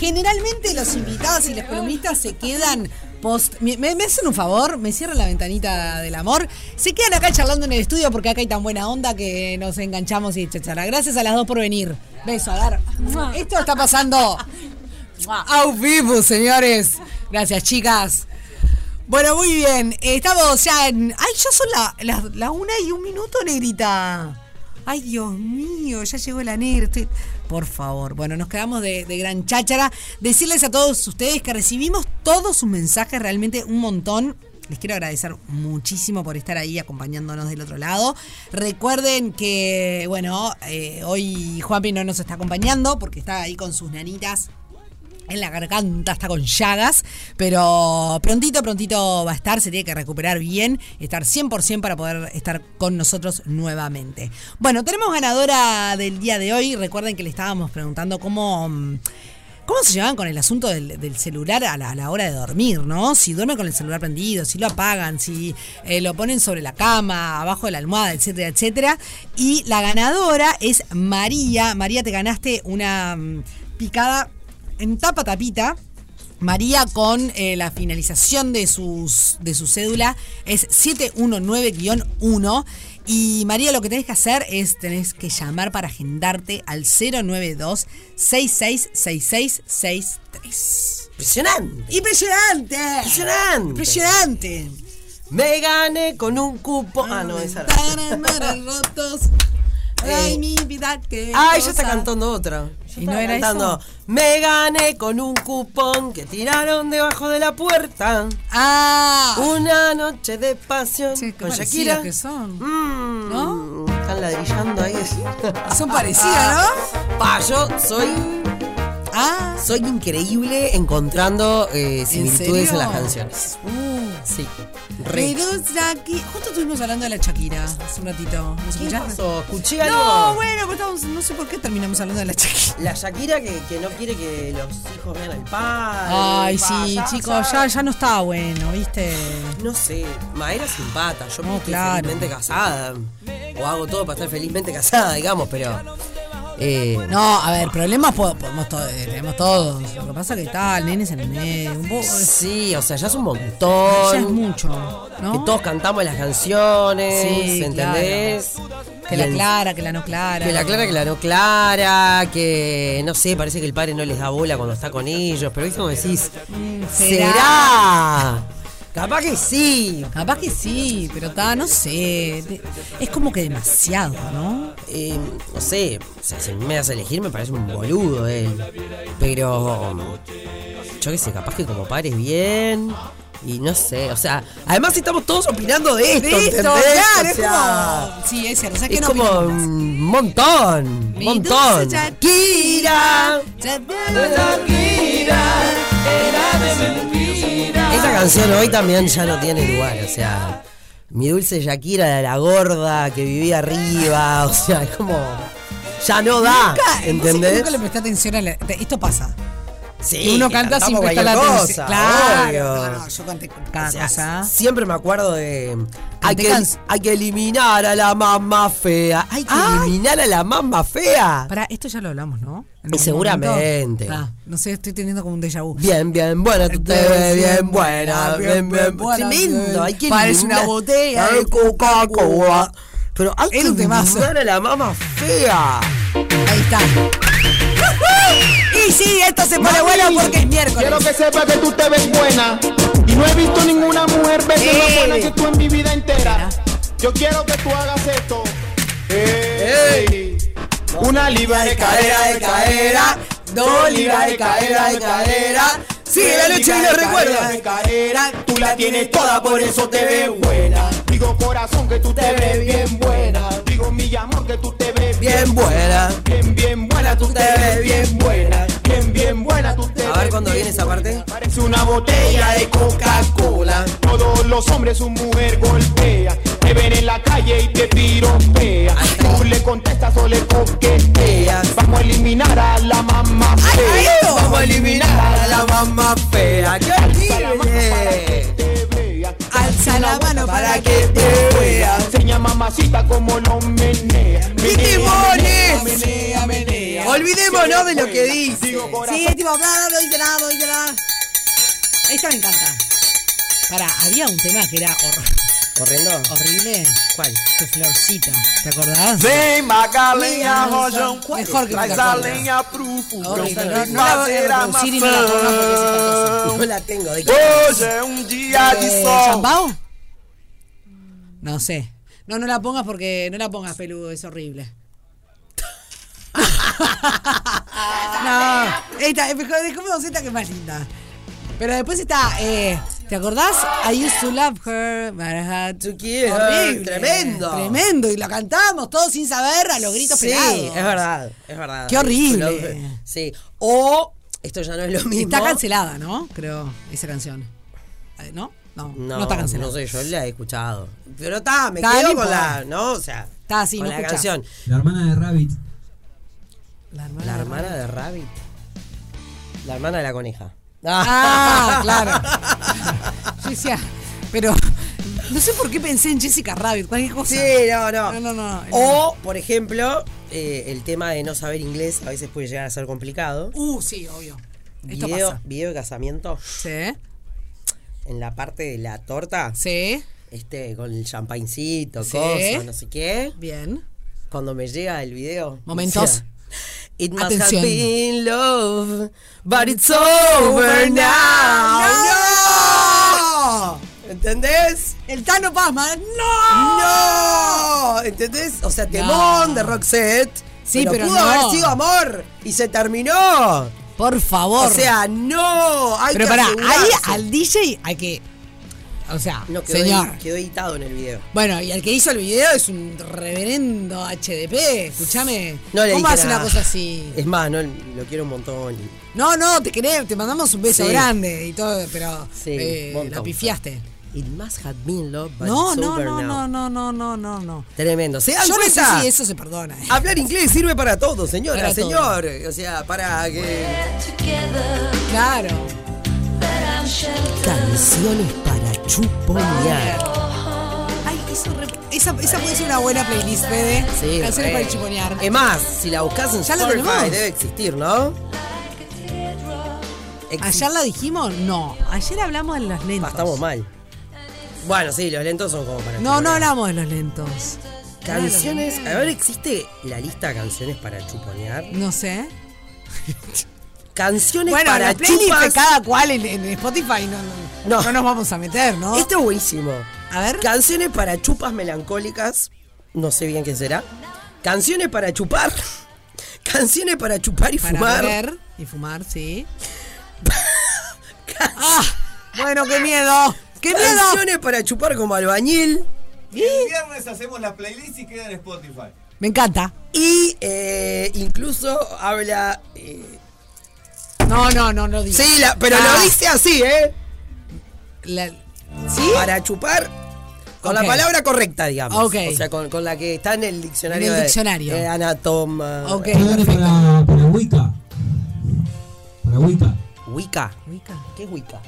Generalmente los invitados y los columnistas se quedan post. ¿Me, hacen un favor? ¿Me cierran la ventanita del amor? Se quedan acá charlando en el estudio porque acá hay tan buena onda que nos enganchamos y chachara. Gracias a las dos por venir. Beso, a dar. Esto está pasando. Au vivo, señores. Gracias, chicas. Bueno, muy bien. Estamos ya en. ¡Ay, ya son la, la, la una y un minuto, negrita! ¡Ay, Dios mío! Ya llegó la negra. Estoy- Por favor. Bueno, nos quedamos de, gran cháchara. Decirles a todos ustedes que recibimos todos sus mensajes, realmente un montón. Les quiero agradecer muchísimo por estar ahí acompañándonos del otro lado. Recuerden que, bueno, eh, hoy Juanpi no nos está acompañando porque está ahí con sus nanitas en la garganta, está con llagas, pero prontito, prontito va a estar, se tiene que recuperar bien, estar 100% para poder estar con nosotros nuevamente. Bueno, tenemos ganadora del día de hoy, recuerden que le estábamos preguntando cómo... mm, ¿Cómo se llevan con el asunto del, celular a la, hora de dormir, no? Si duermen con el celular prendido, si lo apagan, si eh, lo ponen sobre la cama, abajo de la almohada, etcétera, etcétera. Y la ganadora es María. María, te ganaste una mm, picada en tapa tapita. María con eh, la finalización de, sus, de su cédula es 719-1 y María lo que tenés que hacer es tenés que llamar para agendarte al 092 666663. Impresionante. Impresionante. Impresionante. Impresionante. Me gané con un cupo. Ah, no, esa era. Rotos. Ay, mi vida, qué Ay, ya está cantando otra. ¿Y no era cantando, eso? Me gané con un cupón que tiraron debajo de la puerta. Ah. Una noche de pasión Qué con Shakira. que son. Mm, ¿No? Están ladrillando ahí. Son parecidas, ¿no? Pa, yo soy. Ah. Soy increíble encontrando eh, similitudes en, serio? las canciones. Uh. Sí. Re. Pero Shaki- Justo estuvimos hablando de la Shakira hace un ratito. ¿Nos ¿Qué escuchaste? pasó? ¿Escuché No, algo? bueno, pero estamos- no sé por qué terminamos hablando de la Shakira. La Shakira que, que no quiere que los hijos vean al padre. Ay, Pa, sí, ya, chicos, ya, ya no estaba bueno, ¿viste? No sé, Ma era simpata. Yo No, estoy claro. felizmente casada. O hago todo para estar felizmente casada, digamos, pero. Eh, No, a ver, problemas po- podemos to- eh, tenemos todos. Lo que pasa es que está, el nene es en el medio. Un poco, Sí, o sea, ya es un montón. Ya es mucho, ¿no? Que todos cantamos las canciones, Sí, ¿entendés? Que la clara, que la no clara. Que la clara, que la no clara, que no sé, parece que el padre no les da bola cuando está con ellos, pero viste como decís, ¿será? ¿será? Capaz que sí. Capaz que sí, pero está, no sé. de- Es como que demasiado, ¿no? Eh, no sé, o sea, si me das a elegir me parece un boludo él. Pero yo qué sé, capaz que como padre es bien. Y no sé, o sea, además estamos todos opinando de esto, De ¿entendés? claro, O es sea, como. Sí, es cierto. ¿sabes qué es no como un montón, un montón. dulce Shakira. Esa canción hoy también ya no tiene lugar, o sea, mi dulce Shakira de la gorda que vivía arriba, o sea, es como ya no da, Nunca, ¿entendés? Nunca le presté atención a la. Esto pasa. Sí, Que uno canta sin prestar la atención. cosa, Claro, obvio. no, no, yo canté cada O sea, cosa. Siempre me acuerdo de. Hay que, hay que eliminar a la mamá fea. Hay que eliminar a la mamá fea. Pará, esto ya lo hablamos, ¿no? Y seguramente. Ah, no sé, estoy teniendo como un déjà vu. Bien, bien buena, tú te ves bien buena. Bien, bien buena, Tremendo, hay que Parece eliminar una botella de Coca-Cola. Pero hay que eliminar a la mamá fea. Ahí está. Sí, esto se pone bueno porque es miércoles. Quiero que sepas que tú te ves buena. Y no he visto ninguna mujer verse más Eh. buena que tú en mi vida entera. Yo quiero que tú hagas esto. Una libra de cadera de cadera. Dos libras de cadera de cadera. Sigue la noche y lo recuerda. De cadera. Tú la tienes toda, por eso te ves buena. Digo corazón que tú te ves bien buena. Digo mi amor que tú te ves Bien buena. Bien, bien buena, tú te ves bien buena. Bien, bien buena, tú te ves A ver cuándo viene esa parte. Parece una botella de Coca-Cola. Todos los hombres su mujer golpea. Te ven en la calle y te piropea. Tú le contestas o le coqueteas. Vamos a eliminar a la mamá fea. Vamos a eliminar a la mamá fea. ¡Qué! Alza la mano para que te vea. Enseña mamacita como lo menea. ¡Mi timones! Menea, menea. Olvidémonos de lo que dice. Sí, es tipo, no, no dice nada, no dice nada. Esta me encanta. Pará, había un tema que era ¿Corriendo? horrible. ¿Cuál? Tu florcita, ¿te acordás? Vem magalinha, Mejor rojão, que no te traz a acuerdas. lenha pro fogão no, no la voy a reproducir y no la porque es. No la tengo. ¿de qué? Hoje é um dia de Eh, sol. ¿Zambao? No sé. No, no la pongas porque no la pongas peludo, es horrible. no, esta, es mejor, esta que es más linda. Pero después está, eh, ¿te acordás? I used to love her, but I had to kill her. Horrible. Tremendo. Tremendo, y lo cantábamos todos sin saber a los gritos Sí, pelados. es verdad, es verdad. Qué horrible. Sí. O, esto ya no es lo mismo. Está cancelada, ¿no? Creo, esa canción. ¿No? No, no, No, está cancelada. No sé, yo la he escuchado. Pero está, me Está, quedo no con la, ¿no? O sea, Está así, con no la canción. La hermana de Rabbit. La hermana, La hermana de Rabbit. La hermana de la coneja. Ah, claro. Yo decía, pero no sé por qué pensé en Jessica Rabbit, cualquier cosa. Sí, no, no. No, no, no. O, por ejemplo, eh, el tema de no saber inglés a veces puede llegar a ser complicado. Uh, sí, obvio. Esto Video, pasa. video de casamiento. Sí. En la parte de la torta. Sí. Este, con el champaincito, Sí. cosas, no sé qué. Bien. Cuando me llega el video. Momentos. o sea, It must Atención. have been love, but it's over now. ¡No! ¿Entendés? El Tano Pazman. ¡No! ¡No! ¿Entendés? O sea, temón No. de Roxette. Sí, pero pudo no. haber sido amor y se terminó. Por favor. O sea, no. Hay pero que pará, ahí al DJ hay que. O sea, No, quedó, señor. quedó editado en el video. Bueno, y el que hizo el video es un reverendo HDP. Escúchame. No ¿Cómo hace una cosa así? Es más, no, lo quiero un montón. No, no, te querés, te mandamos un beso Sí. grande y todo, pero Sí, eh, montón. la pifiaste. It must have been love, but No, it's no, over no, now. no, no, no, no, no, no. Tremendo. ¿Se dan Yo no sé si eso se perdona. eh. Hablar inglés sirve para todo, señora, Para todo. señor. O sea, para que. Claro. Canciones para chuponear. Ay, eso re- esa, esa puede ser una buena playlist, Fede. Sí, Canciones re. para chiponear. Es más, si la buscas en ¿Ya la Spotify tenemos? debe existir, ¿no? Exi- ¿Ayer la dijimos? No. Ayer hablamos de los lentos. Ah, Estamos mal. Bueno, sí, los lentos son como para No, no chuponear. hablamos de los lentos. Canciones. A ver, ¿existe la lista de canciones para chuponear? No sé. Canciones Bueno, para la playlist de cada cual en, en Spotify no, no, No. no nos vamos a meter, ¿no? Esto es buenísimo. A ver. Canciones para chupas melancólicas. No sé bien qué será. Canciones para chupar. Canciones para chupar y Para fumar. beber y fumar, sí. ah, bueno, qué miedo. ¡Qué miedo! Canciones para chupar como albañil. El viernes hacemos la playlist y queda en Spotify. Me encanta. Y eh, incluso habla. eh, No, no, no, no digas. sí, la- pero Ah, lo dice así, ¿eh? la- ¿Sí? Para chupar. Con Ok. la palabra correcta, digamos. Ok. O sea, con, con la que está en el diccionario. En el de- diccionario. de Anatoma. Ok, para, para Wicca. Para Wicca. Wicca. Wicca. ¿Qué es Wicca?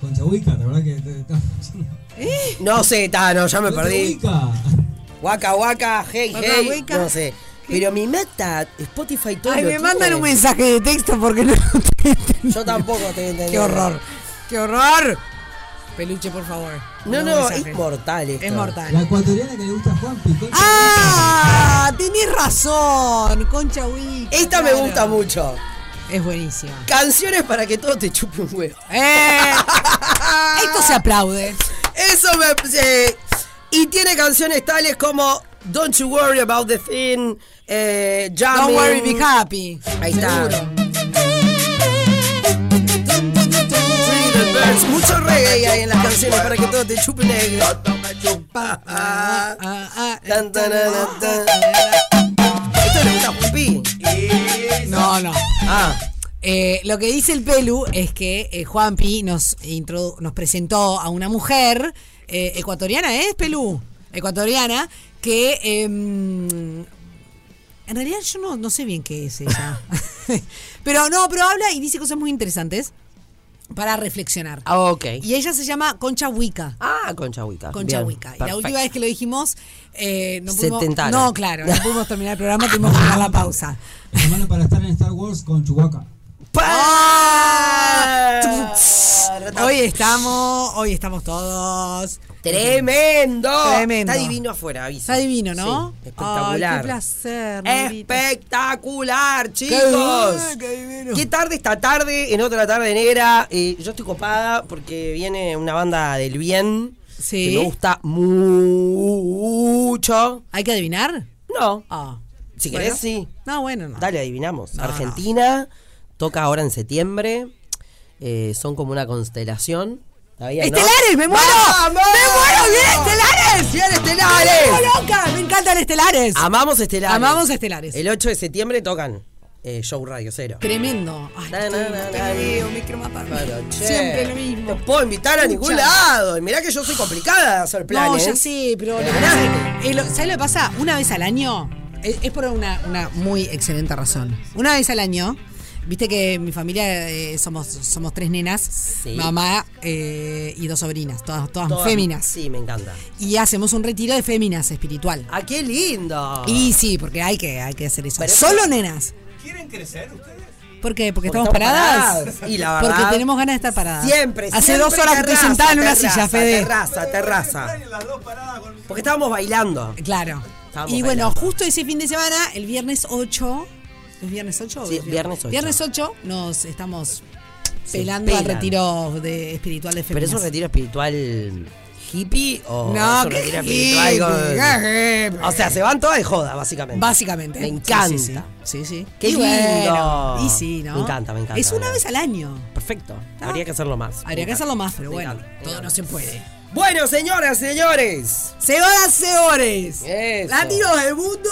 Concha Wicca, la verdad que. te- te- No sé, ta, no, ya me Concha perdí. Wicca. Waka waka, hey, Waka, hey. waka. No sé. Pero mi meta, Spotify todo Ay, lo me mandan tiene. un mensaje de texto porque no lo te entendí. Yo tampoco te entendí. Qué horror. Qué horror. Peluche, por favor. No, no, mensaje. es mortal esto. Es mortal. La ecuatoriana que le gusta a Juanpi. Concha ¡Ah! Tenés razón, Concha Wicca. Esta me gusta mucho. Es buenísima. Canciones para que todo te chupe un huevo. ¡Eh! Esto se aplaude. Eso me. eh, y tiene canciones tales como Don't You Worry About the Thing, eh, Jamming. Don't worry, be happy. Ahí está. Seguro. Pretty Birds. Mucho reggae hay en las canciones para que todo te chupe negro. Ah, ah, Tan, tan, tan, tan. Esto le gusta a Juanpi. No, no. Ah, Eh, lo que dice el Pelu es que eh, Juanpi nos, presentó a una mujer eh, ecuatoriana, ¿es Pelu? Ecuatoriana, que em, en realidad yo no, no sé bien qué es ella. pero no, pero habla y dice cosas muy interesantes. para reflexionar. Ah, ok. Y ella se llama Concha Huica. Ah, Concha Huica. Concha Bien, Huica. Y la última vez que lo dijimos, eh, no pudimos. No, claro, no pudimos terminar el programa, tuvimos que dar la pausa. Semana para estar en Star Wars con Chewbacca. Hoy estamos, hoy estamos todos. Tremendo. Tremendo. Está divino afuera, aviso. Está divino, ¿no? Sí, espectacular. Ay, qué placer. Negrita. Espectacular, chicos. qué divino. Qué tarde esta tarde, en otra tarde negra. Eh, yo estoy copada porque viene una banda del bien. Sí. Que me gusta mucho. ¿Hay que adivinar? No. Ah. Si Bueno. querés, sí. No, bueno, no. Dale, adivinamos. No, Argentina toca ahora en septiembre. Eh, son como una constelación. ¡Estelares! ¡Me muero! ¡Vamos! ¡Me muero! ¡Bien, estelares! ¡Bien, estelares! ¡Me loca! ¡Me encantan estelares! Amamos estelares. Amamos estelares. El 8 de septiembre tocan eh, Show Radio Cero. Tremendo. Ay, Na, na, na, te na, veo, me quiero matar. Pero, che, Siempre lo mismo. No puedo invitar a ningún lado. Y mirá que yo soy complicada de hacer planes. No, ya sé, pero lo eh, lo- ¿sabes lo que pasa? Una vez al año, es, es por una, una muy excelente razón. Una vez al año, viste que mi familia eh, somos, somos tres nenas, Sí. mamá eh, y dos sobrinas, todas, todas, Todas- féminas. Sí, me encanta. Y hacemos un retiro de féminas espiritual. ¡Ah, qué lindo! Y sí, porque hay que, hay que hacer eso. Pero Solo nenas. ¿Quieren crecer ustedes? ¿Por qué? Porque, Porque estamos estamos paradas. paradas. Y la verdad- Porque tenemos ganas de estar paradas. Siempre, Hace siempre dos horas que estoy terraza, sentada en una terraza, silla, Fede. Terraza, terraza. Porque estábamos bailando. Claro. Estábamos y bueno, justo ese fin de semana, el viernes 8. ¿Es viernes 8? o Sí, es viernes 8. Viernes 8 nos estamos pelando al retiro de espiritual de ¿Pero es un retiro espiritual hippie o No, es un hippie, espiritual con-. O sea, se van todas de joda, básicamente. Básicamente. Me encanta. Sí, sí. Sí, sí. Qué Y lindo. bueno, y sí, ¿no? Me encanta, me encanta. Es una vez al año. Perfecto. Habría que hacerlo más. Habría que hacerlo más, pero Me bueno, encanta, todo no se puede. Bueno, señoras, señores. Señoras, señores. Latinos del mundo.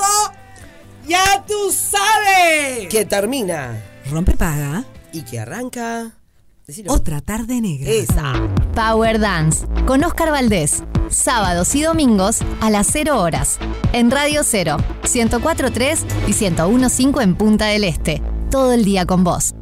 Ya tú sabes. Que termina Rompe paga. y que arranca. Decilo. Otra tarde negra. Esa. Power Dance con Oscar Valdés. Sábados y domingos a las 0 horas. En Radio 0, 104.3 y 101.5 en Punta del Este. Todo el día con vos.